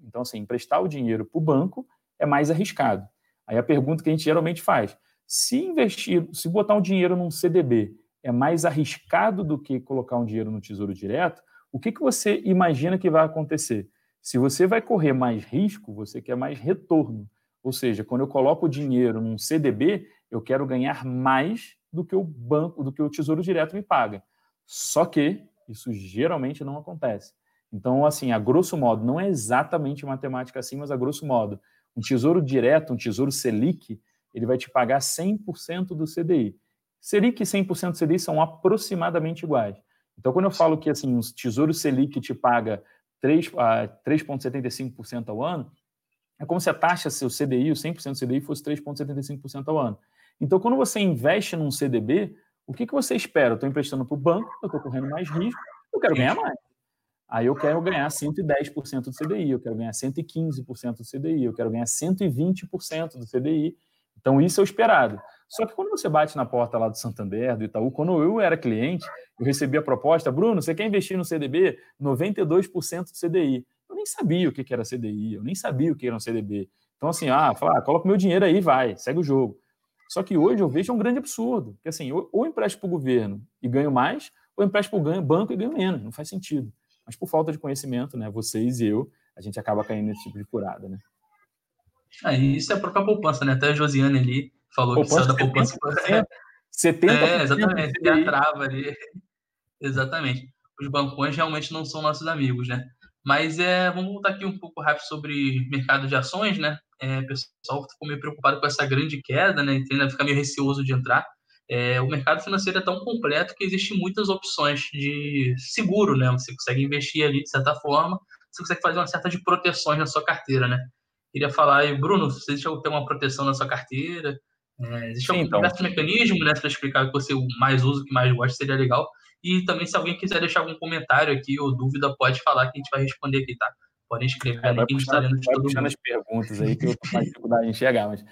Então, assim, emprestar o dinheiro para o banco é mais arriscado. Aí a pergunta que a gente geralmente faz: se investir, se botar um dinheiro num CDB é mais arriscado do que colocar um dinheiro no Tesouro Direto, o que, que você imagina que vai acontecer? Se você vai correr mais risco, você quer mais retorno. Ou seja, quando eu coloco o dinheiro num CDB, eu quero ganhar mais do que o banco, do que o Tesouro Direto me paga. Só que isso geralmente não acontece. Então, assim, a grosso modo, não é exatamente matemática assim, mas a grosso modo, um tesouro direto, um tesouro Selic, ele vai te pagar 100% do CDI. Selic e 100% do CDI são aproximadamente iguais. Então, quando eu falo que assim, um tesouro Selic te paga 3,75% ao ano, é como se a taxa, seu CDI, o 100% do CDI, fosse 3,75% ao ano. Então, quando você investe num CDB, o que, que você espera? Eu estou emprestando para o banco, eu estou correndo mais risco, eu quero ganhar mais. Aí eu quero ganhar 110% do CDI, eu quero ganhar 115% do CDI, eu quero ganhar 120% do CDI. Então, isso é o esperado. Só que quando você bate na porta lá do Santander, do Itaú, quando eu era cliente, eu recebi a proposta, Bruno, você quer investir no CDB? 92% do CDI. Eu nem sabia o que era CDI, eu nem sabia o que era um CDB. Então, assim, ah, fala, ah, coloca meu dinheiro aí, vai, segue o jogo. Só que hoje eu vejo um grande absurdo, que assim, ou, ou empresto para o governo e ganho mais, ou empresto para o banco e ganho menos, não faz sentido. Mas por falta de conhecimento, né, vocês e eu, a gente acaba caindo nesse tipo de furada, né? Ah, isso é a própria poupança, né? Até a Josiane ali falou poupança que saiu da poupança. 70%, é, exatamente, tem a trava ali. exatamente. Os bancões realmente não são nossos amigos, né? Mas é, vamos voltar aqui um pouco rápido sobre mercado de ações, né? É, o pessoal ficou meio preocupado com essa grande queda, né? E ainda fica meio receoso de entrar. É, o mercado financeiro é tão completo que existem muitas opções de seguro, né? Você consegue investir ali de certa forma, você consegue fazer uma certa de proteções na sua carteira, né? Queria falar aí, Bruno, você tem uma proteção na sua carteira? É, existe Sim, algum então. mecanismo, né, para explicar o que você mais usa, o que mais gosta, seria legal. E também, se alguém quiser deixar algum comentário aqui ou dúvida, pode falar que a gente vai responder aqui, tá? Podem escrever é, ali que a gente está lendo de todo mundo. as perguntas aí que eu tô mais dificuldade em enxergar, mas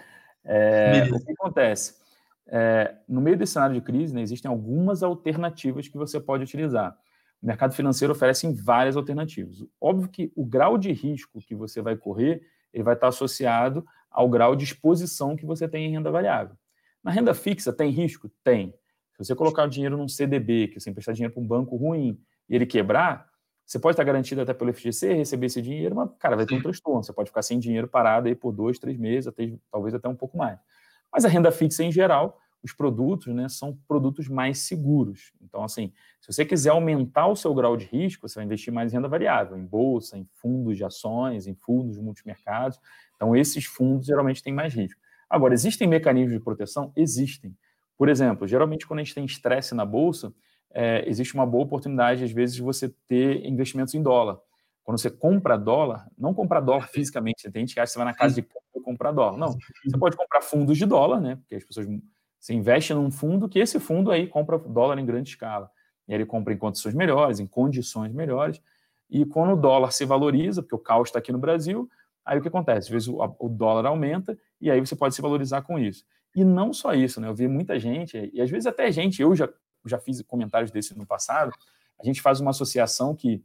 é, [laughs] o que acontece? É, no meio desse cenário de crise, né, existem algumas alternativas que você pode utilizar. O mercado financeiro oferece várias alternativas. Óbvio que o grau de risco que você vai correr ele vai estar associado ao grau de exposição que você tem em renda variável. Na renda fixa, tem risco? Tem. Se você colocar o dinheiro num CDB, que você emprestar dinheiro para um banco ruim e ele quebrar, você pode estar garantido até pelo FGC receber esse dinheiro, mas, cara, vai ter um transtorno. Você pode ficar sem dinheiro parado aí por dois, três meses, até, talvez até um pouco mais. Mas a renda fixa, em geral, os produtos né, são produtos mais seguros. Então, assim, se você quiser aumentar o seu grau de risco, você vai investir mais em renda variável, em bolsa, em fundos de ações, em fundos multimercados. Então, esses fundos geralmente têm mais risco. Agora, existem mecanismos de proteção? Existem. Por exemplo, geralmente quando a gente tem estresse na bolsa, é, existe uma boa oportunidade, às vezes, de você ter investimentos em dólar. Quando você compra dólar, não comprar dólar [laughs] fisicamente, tem gente que acha que você vai na casa de câmbio comprar dólar. Não, você pode comprar fundos de dólar, né? Porque as pessoas você investe num fundo que esse fundo aí compra dólar em grande escala. E ele compra em condições melhores, em condições melhores. E quando o dólar se valoriza, porque o caos está aqui no Brasil, aí o que acontece? Às vezes o, o, dólar aumenta e aí você pode se valorizar com isso. E não só isso, né? Eu vi muita gente, e às vezes até gente, eu já, já fiz comentários desse no passado, a gente faz uma associação que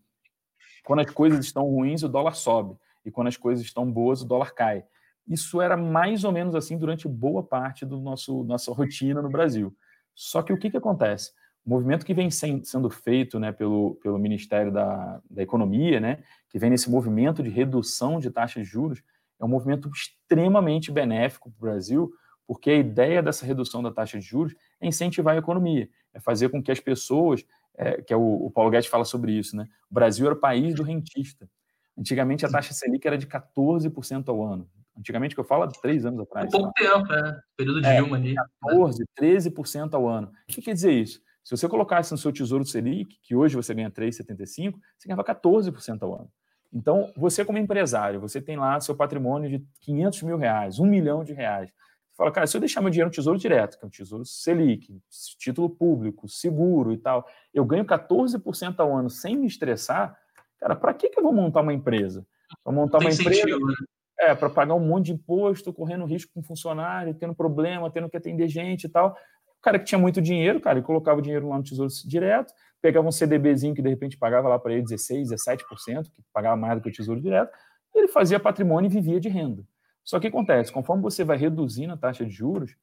quando as coisas estão ruins, o dólar sobe. E quando as coisas estão boas, o dólar cai. Isso era mais ou menos assim durante boa parte do nosso nossa rotina no Brasil. Só que o que, que acontece? O movimento que vem sendo feito né, pelo, pelo Ministério da, da Economia, né, que vem nesse movimento de redução de taxas de juros, é um movimento extremamente benéfico para o Brasil, porque a ideia dessa redução da taxa de juros é incentivar a economia, é fazer com que as pessoas, é, que é o, o, Paulo Guedes fala sobre isso, né? O Brasil era o país do rentista. Antigamente a taxa Selic era de 14% ao ano. Antigamente, que eu falo, há três anos atrás. Pouco tempo, é. Período de é, Dilma ali. 14%, 13% ao ano. O que quer dizer isso? Se você colocasse no seu tesouro Selic, que hoje você ganha 3,75, você ganhava 14% ao ano. Então, você como empresário, você tem lá seu patrimônio de 500 mil reais, um milhão de reais. Você fala, cara, se eu deixar meu dinheiro no Tesouro Direto, que é um Tesouro Selic, título público, seguro e tal, eu ganho 14% ao ano sem me estressar, cara, para que, que eu vou montar uma empresa? Para montar uma empresa... Sentido, né? É, para pagar um monte de imposto, correndo risco com funcionário, tendo problema, tendo que atender gente e tal. O cara que tinha muito dinheiro, cara, ele colocava o dinheiro lá no Tesouro Direto, pegava um CDBzinho que de repente pagava lá para ele 16, 17%, que pagava mais do que o Tesouro Direto, ele fazia patrimônio e vivia de renda. Só que acontece, conforme você vai reduzindo a taxa de juros,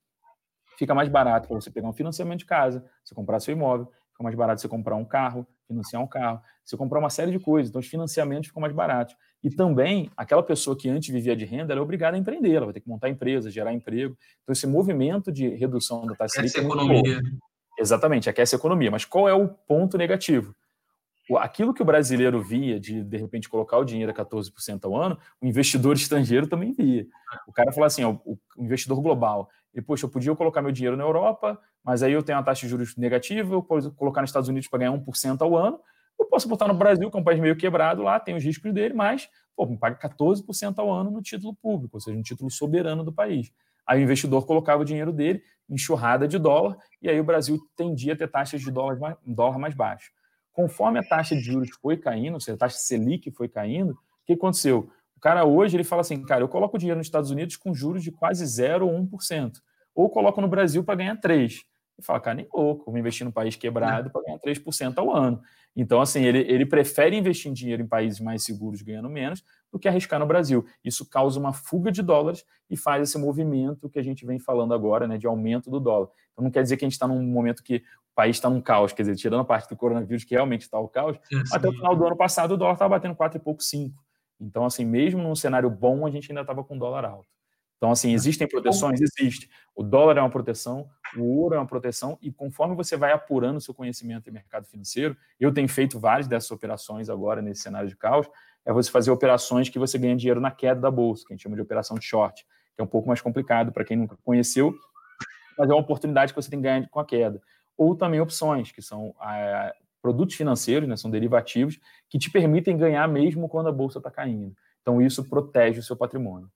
fica mais barato para você pegar um financiamento de casa, você comprar seu imóvel, fica mais barato você comprar um carro, financiar um carro, você comprar uma série de coisas, então os financiamentos ficam mais baratos. E também, aquela pessoa que antes vivia de renda, ela é obrigada a empreender, ela vai ter que montar empresa, gerar emprego. Então esse movimento de redução da taxa de juros... É economia. Exatamente, aquece a economia. Mas qual é o ponto negativo? Aquilo que o brasileiro via de, de repente, colocar o dinheiro a 14% ao ano, o investidor [laughs] estrangeiro também via. O cara falou assim, ó, o investidor global, e, poxa, eu podia colocar meu dinheiro na Europa, mas aí eu tenho uma taxa de juros negativa, eu posso colocar nos Estados Unidos para ganhar 1% ao ano, eu posso botar no Brasil, que é um país meio quebrado lá, tem os riscos dele, mas pô, me paga 14% ao ano no título público, ou seja, um título soberano do país. Aí o investidor colocava o dinheiro dele, enxurrada de dólar, e aí o Brasil tendia a ter taxas de dólar mais, dólar mais baixo. Conforme a taxa de juros foi caindo, ou seja, a taxa Selic foi caindo, o que aconteceu? O cara hoje ele fala assim, cara, eu coloco o dinheiro nos Estados Unidos com juros de quase 0 ou 1%, ou coloco no Brasil para ganhar 3%. E fala, cara, nem louco, vou investir num país quebrado para ganhar 3% ao ano. Então, assim, ele, ele prefere investir em dinheiro em países mais seguros, ganhando menos, do que arriscar no Brasil. Isso causa uma fuga de dólares e faz esse movimento que a gente vem falando agora, né, de aumento do dólar. Então, não quer dizer que a gente está num momento que o país está num caos, quer dizer, tirando a parte do coronavírus, que realmente está o caos, até o final do ano passado o dólar estava batendo 4 e pouco, 5. Então, assim, mesmo num cenário bom, a gente ainda estava com dólar alto. Então, assim, existem proteções? Existe. O dólar é uma proteção, o ouro é uma proteção, e conforme você vai apurando o seu conhecimento em mercado financeiro, eu tenho feito várias dessas operações agora nesse cenário de caos, é você fazer operações que você ganha dinheiro na queda da bolsa, que a gente chama de operação de short, que é um pouco mais complicado para quem nunca conheceu, mas é uma oportunidade que você tem que ganhar com a queda. Ou também opções, que são é, produtos financeiros, né, são derivativos, que te permitem ganhar mesmo quando a bolsa está caindo. Então, isso protege o seu patrimônio.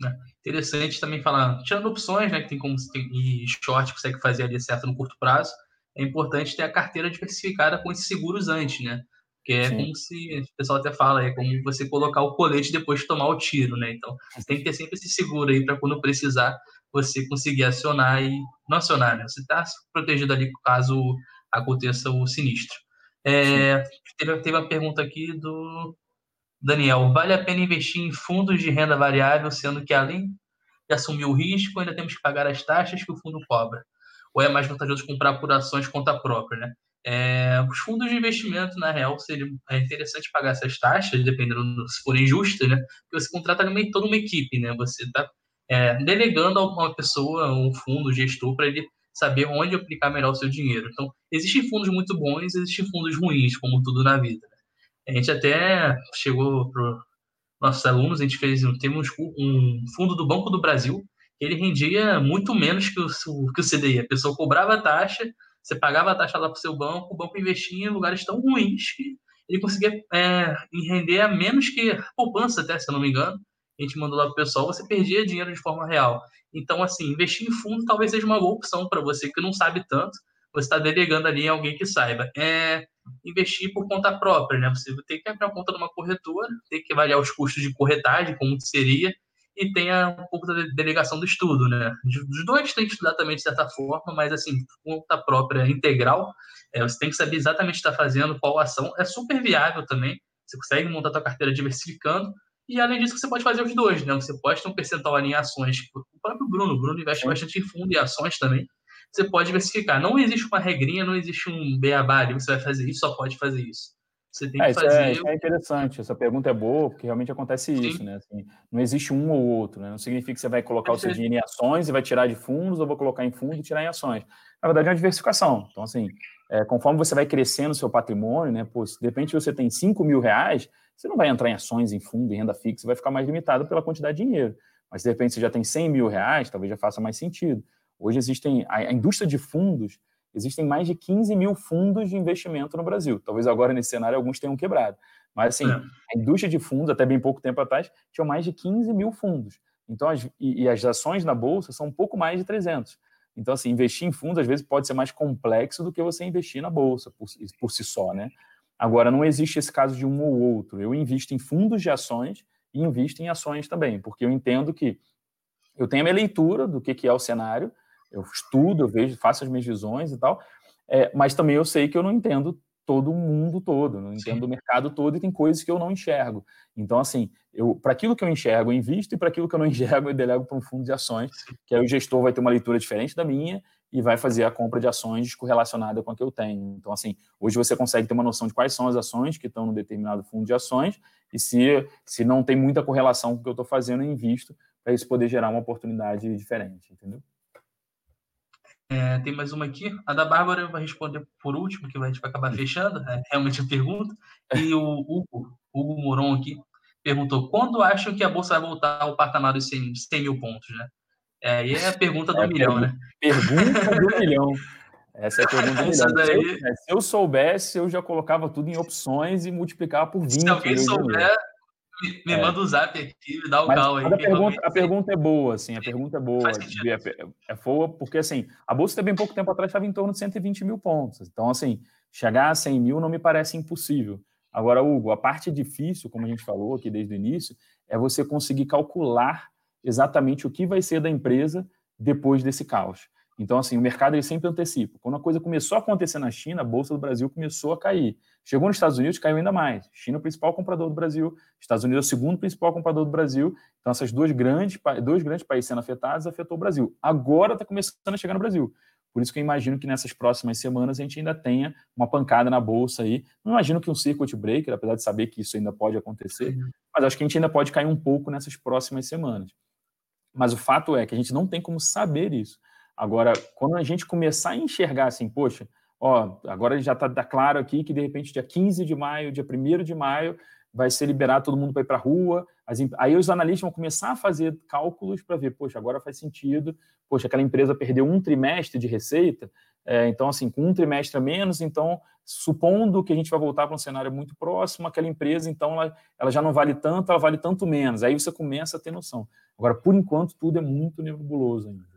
Né? Interessante também falar, tirando opções, né, que tem como tem, e short consegue fazer ali certo no curto prazo, é importante ter a carteira diversificada com esses seguros antes, né? Que é Sim. como se, o pessoal até fala, é como você colocar o colete depois de tomar o tiro, né? Então, você tem que ter sempre esse seguro aí para quando precisar você conseguir acionar e não acionar, né? Você está protegido ali caso aconteça o sinistro. É, teve, teve uma pergunta aqui do Daniel, vale a pena investir em fundos de renda variável, sendo que além de assumir o risco, ainda temos que pagar as taxas que o fundo cobra? Ou é mais vantajoso comprar por ações conta própria, né? É, os fundos de investimento, na real, seria é interessante pagar essas taxas, dependendo se forem justas, né? Porque você contrata toda uma equipe, né? Você está é, delegando a uma pessoa, um fundo, gestor, para ele saber onde aplicar melhor o seu dinheiro. Então, existem fundos muito bons, existem fundos ruins, como tudo na vida. A gente até chegou para nossos alunos, a gente fez temos um fundo do Banco do Brasil, ele rendia muito menos que o, que o CDI. A pessoa cobrava a taxa, você pagava a taxa lá para o seu banco, o banco investia em lugares tão ruins que ele conseguia é, render a menos que poupança, até, se eu não me engano. A gente mandou lá para o pessoal, você perdia dinheiro de forma real. Então, assim, investir em fundo talvez seja uma boa opção para você que não sabe tanto, você está delegando ali em alguém que saiba. É, investir por conta própria, né? Você tem que abrir uma conta numa corretora, tem que avaliar os custos de corretagem, como seria, e tem um pouco da delegação do estudo, né? Os dois tem que estudar também de certa forma, mas assim, conta própria integral, é, você tem que saber exatamente o que está fazendo, qual ação, é super viável também, você consegue montar a sua carteira diversificando, E além disso, você pode fazer os dois, né? Você pode ter um percentual em ações. O próprio Bruno, o Bruno investe bastante em fundo e ações também. Você pode diversificar. Não existe uma regrinha, não existe um beabá ali, você vai fazer isso, só pode fazer isso. Você tem é, que isso é, fazer. Isso é interessante. Essa pergunta é boa, porque realmente acontece Sim. isso, né? Assim, não existe um ou outro, né? Não significa que você vai colocar o seu dinheiro em ações e vai tirar de fundos, ou vou colocar em fundos e tirar em ações. Na verdade, é uma diversificação. Então, assim, é, conforme você vai crescendo o seu patrimônio, né? Pô, se de repente você tem 5 mil reais, você não vai entrar em ações, em fundo, em renda fixa, vai ficar mais limitado pela quantidade de dinheiro. Mas, de repente, você já tem 100 mil reais, talvez já faça mais sentido. Hoje existem, a, indústria de fundos Existem mais de 15 mil fundos de investimento no Brasil. Talvez agora, nesse cenário, alguns tenham quebrado. Mas, assim, é. a indústria de fundos, até bem pouco tempo atrás, tinha mais de 15 mil fundos. Então, as, e, e, as ações na Bolsa são um pouco mais de 300. Então, assim, investir em fundos, às vezes, pode ser mais complexo do que você investir na Bolsa, por, por si só, né? Agora, não existe esse caso de um ou outro. Eu invisto em fundos de ações e invisto em ações também, porque eu entendo que eu tenho a minha leitura do que, que é o cenário, eu estudo, eu vejo, faço as minhas visões e tal, é, mas também eu sei que eu não entendo todo o mundo todo, não entendo Sim. o mercado todo e tem coisas que eu não enxergo. Então, assim, eu para aquilo que eu enxergo, eu invisto e para aquilo que eu não [laughs] enxergo, eu delego para um fundo de ações, que aí o gestor vai ter uma leitura diferente da minha e vai fazer a compra de ações correlacionada com a que eu tenho. Então, assim, hoje você consegue ter uma noção de quais são as ações que estão no determinado fundo de ações e se, se não tem muita correlação com o que eu estou fazendo, eu invisto para isso poder gerar uma oportunidade diferente, entendeu? É, tem mais uma aqui. A da Bárbara vai responder por último, que a gente vai acabar fechando. É realmente a pergunta. E o Hugo, Hugo Moron aqui perguntou: quando acham que a bolsa vai voltar ao patamar dos 100, 100 mil pontos, né? É, e é a pergunta do é, milhão, né? Pergunta do [laughs] milhão. Essa é a pergunta do milhão. Daí... Se, eu, se eu soubesse, eu já colocava tudo em opções e multicipava por 20. Se alguém souber, me, me é. manda o um zap aqui, me dá o cal aí. A pergunta, a pergunta é boa, assim, a pergunta é boa. É, é boa porque, assim, a Bolsa bem pouco tempo atrás estava em torno de 120 mil pontos. Então, assim, chegar a 100 mil não me parece impossível. Agora, Hugo, a parte difícil, como a gente falou aqui desde o início, é você conseguir calcular exatamente o que vai ser da empresa depois desse caos. Então, assim, o mercado ele sempre antecipa. Quando a coisa começou a acontecer na China, a Bolsa do Brasil começou a cair. Chegou nos Estados Unidos, caiu ainda mais. China é o principal comprador do Brasil, Estados Unidos é o segundo principal comprador do Brasil. Então, essas duas grandes, dois grandes países sendo afetados, afetou o Brasil. Agora está começando a chegar no Brasil. Por isso que eu imagino que nessas próximas semanas a gente ainda tenha uma pancada na Bolsa aí. Não imagino que um circuit breaker, apesar de saber que isso ainda pode acontecer, mas acho que a gente ainda pode cair um pouco nessas próximas semanas. Mas o fato é que a gente não tem como saber isso. Agora, quando a gente começar a enxergar assim, poxa, ó, agora já está tá claro aqui que de repente dia 15 de maio, dia 1 de maio, vai ser liberado todo mundo para ir para a rua. As, aí os analistas vão começar a fazer cálculos para ver, poxa, agora faz sentido, poxa, aquela empresa perdeu um trimestre de receita, é, então, assim, com um trimestre a menos, então, supondo que a gente vai voltar para um cenário muito próximo, aquela empresa, então, ela, ela já não vale tanto, ela vale tanto menos. Aí você começa a ter noção. Agora, por enquanto, tudo é muito nebuloso ainda.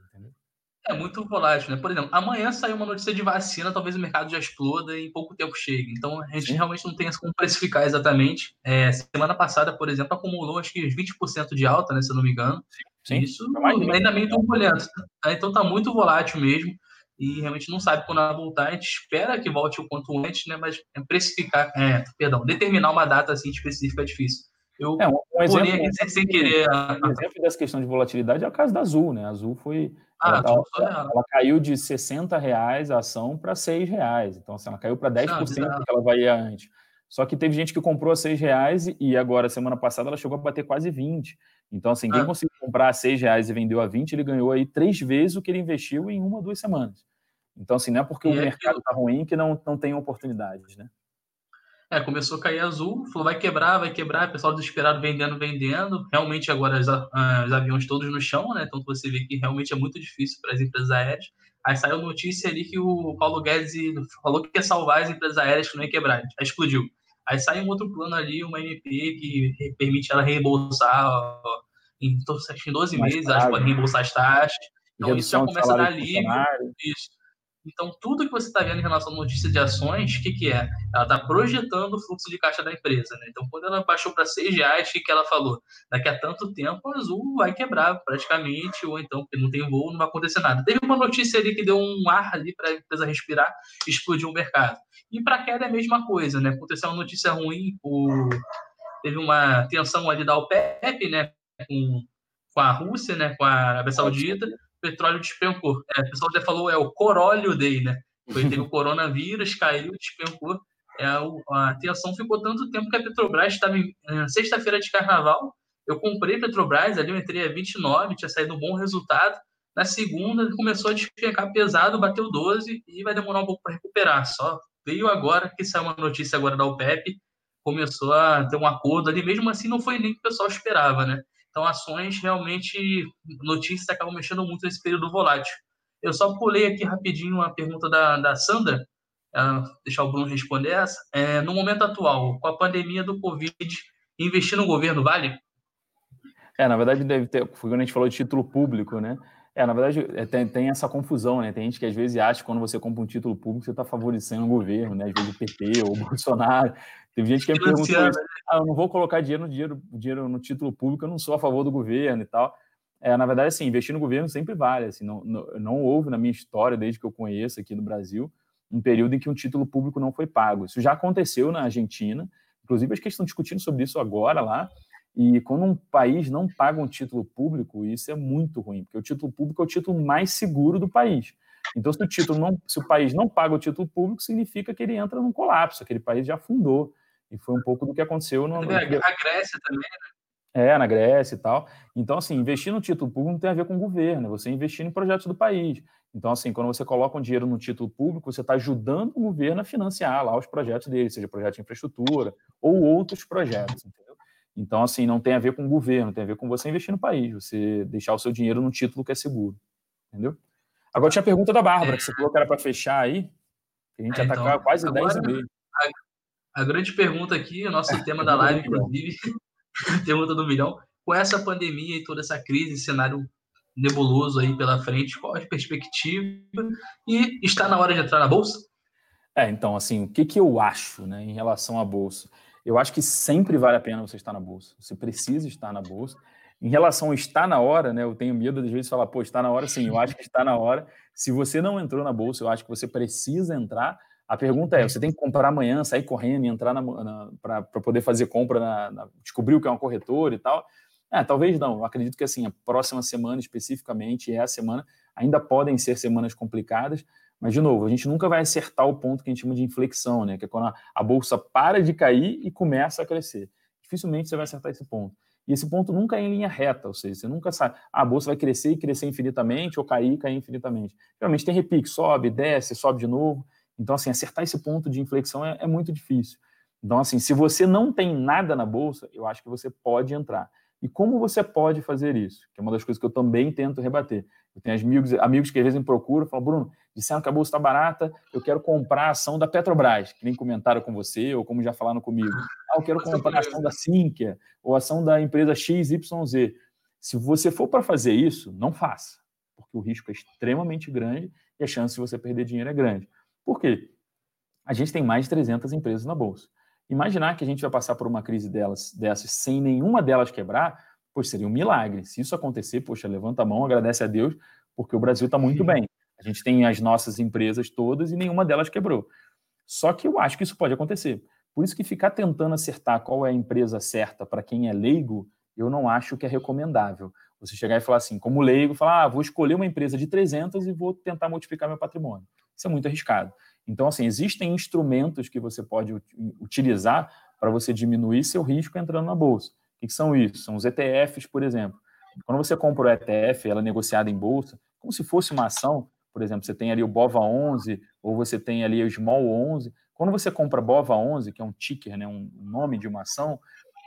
É muito volátil, né? Por exemplo, amanhã saiu uma notícia de vacina, talvez o mercado já exploda e em pouco tempo chegue. Então, a gente Sim. realmente não tem como precificar exatamente. É, semana passada, por exemplo, acumulou acho que 20% de alta, né? Se eu não me engano. Sim. Isso é ainda meio turbulento. Tá? Então, tá muito volátil mesmo e realmente não sabe quando vai voltar. A gente espera que volte o quanto antes, né? Mas precificar, é, perdão, determinar uma data assim específica é difícil. Eu é, um, um exemplo, aqui sem, sem querer. Um exemplo dessa questão de volatilidade é o caso da Azul, né? A Azul foi. Ah, ela, ela, ela, caiu de 60 reais a ação para 6 reais. Então, assim, ela caiu para 10% ah, do que ela valia antes. Só que teve gente que comprou a 6 reais e agora, semana passada, ela chegou a bater quase 20. Então, assim, quem ah. conseguiu comprar a 6 reais e vendeu a 20, ele ganhou aí três vezes o que ele investiu em uma, duas semanas. Então, assim, não é porque e o é mercado está ruim que não, não tem oportunidades, né? É, começou a cair azul, falou vai quebrar, vai quebrar, pessoal desesperado vendendo, vendendo. Realmente agora os, uh, os aviões todos no chão, né? Então você vê que realmente é muito difícil para as empresas aéreas. Aí saiu notícia ali que o Paulo Guedes falou que ia salvar as empresas aéreas que não ia quebrar. Aí explodiu. Aí sai um outro plano ali, uma MP que permite ela reembolsar ó, em, em 12 meses, acho que reembolsar as taxas. Então isso já começa a dar alívio. Isso. Então, tudo que você está vendo em relação à notícia de ações, o que, que é? Ela está projetando o fluxo de caixa da empresa. Né? Então, quando ela baixou para seis reais, o que, que ela falou? Daqui a tanto tempo, a Azul vai quebrar praticamente, ou então, porque não tem voo, não vai acontecer nada. Teve uma notícia ali que deu um ar ali para a empresa respirar, explodiu o mercado. E para queda é a mesma coisa, né? Aconteceu uma notícia ruim, o teve uma tensão ali da OPEP, né, com, com a Rússia, né, com a Arábia Saudita, petróleo despencou. É, o pessoal até falou, é o Coróleo Day, né? Foi, teve o [laughs] coronavírus, caiu, despencou. É, a tensão ficou tanto tempo que a Petrobras estava em sexta-feira de carnaval. Eu comprei Petrobras, ali eu entrei a 29, tinha saído um bom resultado. Na segunda, começou a despencar pesado, bateu 12 e vai demorar um pouco para recuperar. Só veio agora que saiu uma notícia agora da OPEP, começou a ter um acordo ali, mesmo assim não foi nem o que o pessoal esperava, né? Então, ações realmente, notícias acabam mexendo muito nesse período volátil. Eu só pulei aqui rapidinho uma pergunta da, da Sandra, uh, deixar o Bruno responder essa. É, no momento atual, com a pandemia do Covid, investir no governo vale? É, na verdade, deve ter, quando a gente falou de título público, né? É, na verdade, é, tem, tem, essa confusão, né? Tem gente que às vezes acha que quando você compra um título público, você está favorecendo o governo, né? Às vezes o PT ou o [laughs] Bolsonaro. Tem gente que me perguntou isso. Ah, eu não vou colocar dinheiro no, dinheiro, dinheiro no título público, eu não sou a favor do governo e tal. É, na verdade, assim, investir no governo sempre vale. Assim, não, não, não houve na minha história, desde que eu conheço aqui no Brasil, um período em que um título público não foi pago. Isso já aconteceu na Argentina. Inclusive, acho que eles estão discutindo sobre isso agora lá. E quando um país não paga um título público, isso é muito ruim, porque o título público é o título mais seguro do país. Então, se o título não, se o país não paga o título público, significa que ele entra num colapso, aquele país já afundou. E foi um pouco do que aconteceu no. A Grécia também, né? É, na Grécia e tal. Então, assim, investir no título público não tem a ver com o governo, é você investir em projetos do país. Então, assim, quando você coloca um dinheiro no título público, você está ajudando o governo a financiar lá os projetos dele, seja projeto de infraestrutura ou outros projetos, entendeu? Então, assim, não tem a ver com o governo, tem a ver com você investir no país, você deixar o seu dinheiro num título que é seguro, entendeu? Agora tinha a pergunta da Bárbara, que você falou que era para fechar aí, a gente já está então, quase 10 e meio. A, grande pergunta aqui, o nosso [laughs] tema da live, inclusive, [laughs] pergunta do milhão. Com essa pandemia e toda essa crise, cenário nebuloso aí pela frente, qual a perspectiva? E está na hora de entrar na bolsa? É, então, assim, o que, que eu acho né, em relação à bolsa? Eu acho que sempre vale a pena você estar na bolsa. Você precisa estar na bolsa. Em relação a estar na hora, né? Eu tenho medo de vezes falar, pô, está na hora, sim, eu acho que está na hora. Se você não entrou na bolsa, eu acho que você precisa entrar. A pergunta é: você tem que comprar amanhã, sair correndo e entrar para poder fazer compra, na, na, descobrir o que é uma corretora e tal? É, talvez não. Eu acredito que assim, a próxima semana especificamente, é a semana, ainda podem ser semanas complicadas, mas, de novo, a gente nunca vai acertar o ponto que a gente chama de inflexão, né? Que é quando a, a bolsa para de cair e começa a crescer. Dificilmente você vai acertar esse ponto. E esse ponto nunca é em linha reta, ou seja, você nunca sabe, ah, a bolsa vai crescer e crescer infinitamente, ou cair e cair infinitamente. Geralmente tem repique, sobe, desce, sobe de novo. Então, assim, acertar esse ponto de inflexão é, é muito difícil. Então, assim, se você não tem nada na bolsa, eu acho que você pode entrar. E como você pode fazer isso? Que é uma das coisas que eu também tento rebater. Eu tenho amigos, amigos que às vezes me procuram e falam, Bruno, disseram que a bolsa está barata, eu quero comprar a ação da Petrobras, que nem comentaram com você, ou como já falaram comigo. Ah, eu quero comprar a ação da Sinqia, ou a ação da empresa XYZ. Se você for para fazer isso, não faça, porque o risco é extremamente grande e a chance de você perder dinheiro é grande. Por quê? A gente tem mais de 300 empresas na bolsa. Imaginar que a gente vai passar por uma crise delas, dessas sem nenhuma delas quebrar, pois seria um milagre. Se isso acontecer, poxa, levanta a mão, agradece a Deus, porque o Brasil está muito bem. A gente tem as nossas empresas todas e nenhuma delas quebrou. Só que eu acho que isso pode acontecer. Por isso que ficar tentando acertar qual é a empresa certa para quem é leigo, eu não acho que é recomendável. Você chegar e falar assim, como leigo, falar, ah, vou escolher uma empresa de 300 e vou tentar multiplicar meu patrimônio. Isso é muito arriscado. Então, assim, existem instrumentos que você pode utilizar para você diminuir seu risco entrando na bolsa. O que são isso? São os ETFs, por exemplo. Quando você compra o ETF, ela é negociada em bolsa, como se fosse uma ação, por exemplo, você tem ali o BOVA 11 ou você tem ali o Small 11. Quando você compra BOVA 11, que é um ticker, né, um nome de uma ação,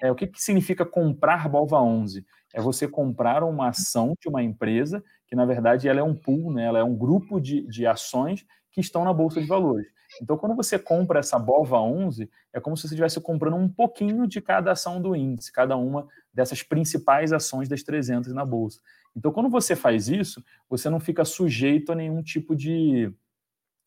é, o que, que significa comprar BOVA 11? É você comprar uma ação de uma empresa que, na verdade, ela é um pool, né, ela é um grupo de, de ações que estão na Bolsa de Valores. Então, quando você compra essa BOVA 11, é como se você estivesse comprando um pouquinho de cada ação do índice, cada uma dessas principais ações das 300 na Bolsa. Então, quando você faz isso, você não fica sujeito a nenhum tipo de,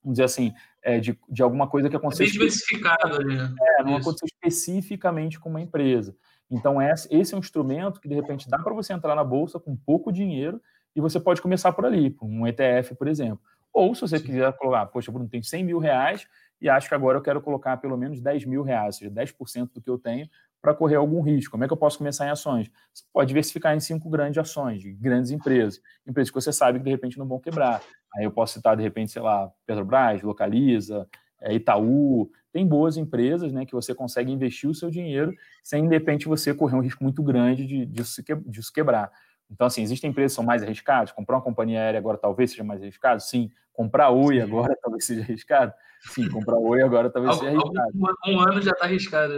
vamos dizer assim, é, de, de alguma coisa que aconteceu... É bem diversificado ali, né? É, não aconteceu especificamente com uma empresa. Então, esse é um instrumento que, de repente, dá para você entrar na Bolsa com pouco dinheiro e você pode começar por ali, por um ETF, por exemplo. Ou se você Sim. quiser colocar, poxa, Bruno, tem 100 mil reais e acho que agora eu quero colocar pelo menos 10 mil reais, ou seja, 10% do que eu tenho para correr algum risco. Como é que eu posso começar em ações? Você pode diversificar em cinco grandes ações, de grandes empresas, empresas que você sabe que de repente não vão quebrar. Aí eu posso citar, de repente, sei lá, Petrobras, Localiza, é, Itaú, tem boas empresas né, que você consegue investir o seu dinheiro sem, de repente, você correr um risco muito grande de, disso, disso quebrar. Então, assim, existem empresas que são mais arriscadas. Comprar uma companhia aérea agora talvez seja mais arriscado? Sim. Comprar Oi agora [laughs] talvez seja arriscado? Sim. Comprar Oi agora talvez seja arriscado. Um, ano já está arriscado.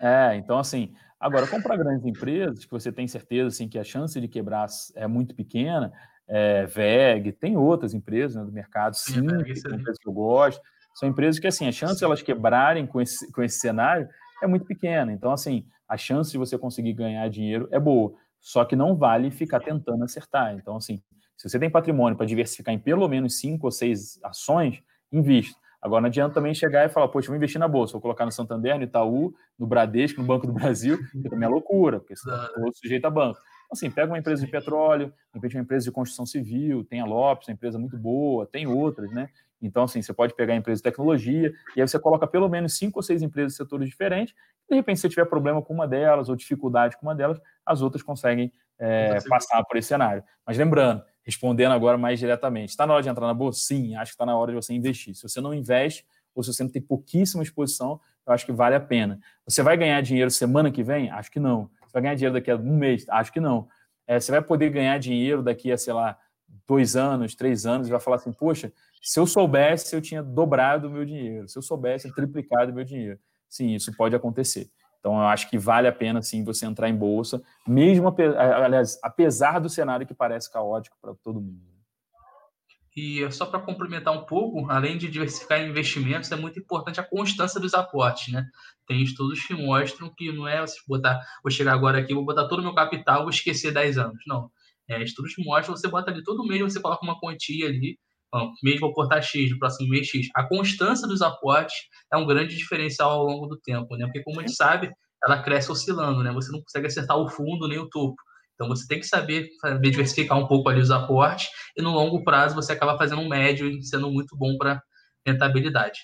É, então, assim, agora, comprar grandes empresas, que você tem certeza assim, que a chance de quebrar é muito pequena, é, VEG, tem outras empresas né, do mercado, sim, é empresas que eu gosto, são empresas que, assim, a chance de elas quebrarem com esse, com esse cenário é muito pequena. Então, assim, a chance de você conseguir ganhar dinheiro é boa. Só que não vale ficar tentando acertar. Então, assim, se você tem patrimônio para diversificar em pelo menos cinco ou seis ações, invista. Agora, não adianta também chegar e falar, poxa, vou investir na Bolsa, vou colocar no Santander, no Itaú, no Bradesco, no Banco do Brasil, [laughs] que também é loucura, porque você está sujeito a banco. Então, assim, pega uma empresa de petróleo, de repente uma empresa de construção civil, tem a Lopes, uma empresa muito boa, tem outras, né? Então, assim, você pode pegar a empresa de tecnologia e aí você coloca pelo menos cinco ou seis empresas de setores diferentes. De repente, se você tiver problema com uma delas ou dificuldade com uma delas, as outras conseguem é, passar por esse cenário. Mas lembrando, respondendo agora mais diretamente, está na hora de entrar na bolsa? Sim, acho que está na hora de você investir. Se você não investe ou se você não tem pouquíssima exposição, eu acho que vale a pena. Você vai ganhar dinheiro semana que vem? Acho que não. Você vai ganhar dinheiro daqui a um mês? Acho que não. É, você vai poder ganhar dinheiro daqui a, sei lá, dois anos, três anos, e vai falar assim, poxa, se eu soubesse, eu tinha dobrado o meu dinheiro. Se eu soubesse, eu triplicado o meu dinheiro. Sim, isso pode acontecer. Então, eu acho que vale a pena, sim, você entrar em bolsa, mesmo, aliás, apesar do cenário que parece caótico para todo mundo. E só para complementar um pouco, além de diversificar investimentos, é muito importante a constância dos aportes, né? Tem estudos que mostram que não é você botar, vou chegar agora aqui, vou botar todo o meu capital, vou esquecer 10 anos. Não. É, estudos mostram, você bota ali todo mês, você coloca uma quantia ali, mesmo vou aportar X, no próximo mês X. A constância dos aportes é um grande diferencial ao longo do tempo, né? Porque, como a gente sabe, ela cresce oscilando, né? Você não consegue acertar o fundo nem o topo. Então, você tem que saber, saber diversificar um pouco ali os aportes e, no longo prazo, você acaba fazendo um médio e sendo muito bom para rentabilidade.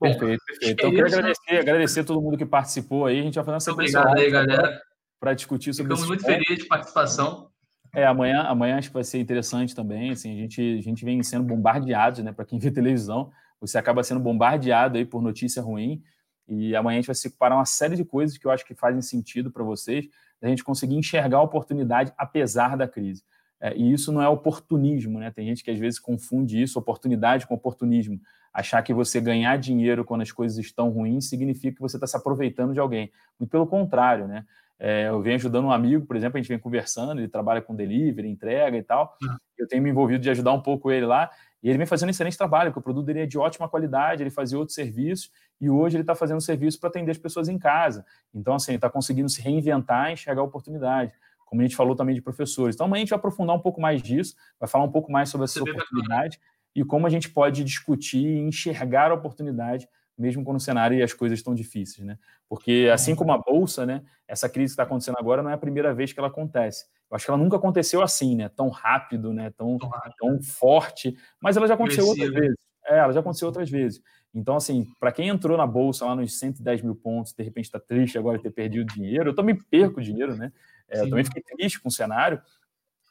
Bom, perfeito, perfeito. Então, eu quero agradecer, agradecer a todo mundo que participou aí. A gente vai fazer essa Obrigado aí, galera. Para discutir sobre isso. Ficamos muito felizes de participação. É, amanhã, amanhã acho que vai ser interessante também. Assim, a gente, a gente vem sendo bombardeado, né? Para quem vê televisão, você acaba sendo bombardeado aí por notícia ruim. E amanhã a gente vai se separar uma série de coisas que eu acho que fazem sentido para vocês, da gente conseguir enxergar a oportunidade apesar da crise. É, e isso não é oportunismo, né? Tem gente que às vezes confunde isso, oportunidade com oportunismo. Achar que você ganhar dinheiro quando as coisas estão ruins significa que você está se aproveitando de alguém. Muito pelo contrário, né? É, eu venho ajudando um amigo, por exemplo, a gente vem conversando, ele trabalha com delivery, entrega e tal. Uhum. Eu tenho me envolvido de ajudar um pouco ele lá, e ele vem fazendo um excelente trabalho, porque o produto dele é de ótima qualidade, ele fazia outros serviços, e hoje ele está fazendo serviço para atender as pessoas em casa. Então, assim, ele está conseguindo se reinventar e enxergar a oportunidade. Como a gente falou também de professores. Então, amanhã a gente vai aprofundar um pouco mais disso, vai falar um pouco mais sobre essa oportunidade e como a gente pode discutir e enxergar a oportunidade mesmo quando o cenário e as coisas estão difíceis, né? Porque assim como a bolsa, né, essa crise que está acontecendo agora não é a primeira vez que ela acontece. Eu acho que ela nunca aconteceu assim, né? Tão rápido, né? Tão, tão forte. Mas ela já aconteceu outras vezes. É, ela já aconteceu outras vezes. Então, assim, para quem entrou na bolsa lá nos 110 mil pontos, de repente está triste agora de ter perdido dinheiro, eu também perco dinheiro, né? É, eu também fiquei triste com o cenário.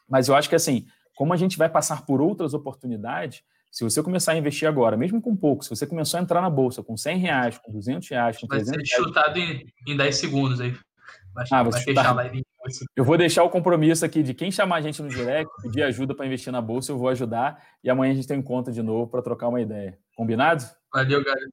Mas eu acho que, assim, como a gente vai passar por outras oportunidades, se você começar a investir agora, mesmo com pouco, se você começou a entrar na bolsa com 100 reais, com 200 reais, com vai 300 ser chutado em, em 10 segundos aí. Vai, ah, vai fechar a live. Eu vou deixar o compromisso aqui de quem chamar a gente no direct, pedir ajuda para investir na bolsa, eu vou ajudar. E amanhã a gente tem um encontro de novo para trocar uma ideia. Combinado? Valeu, galera.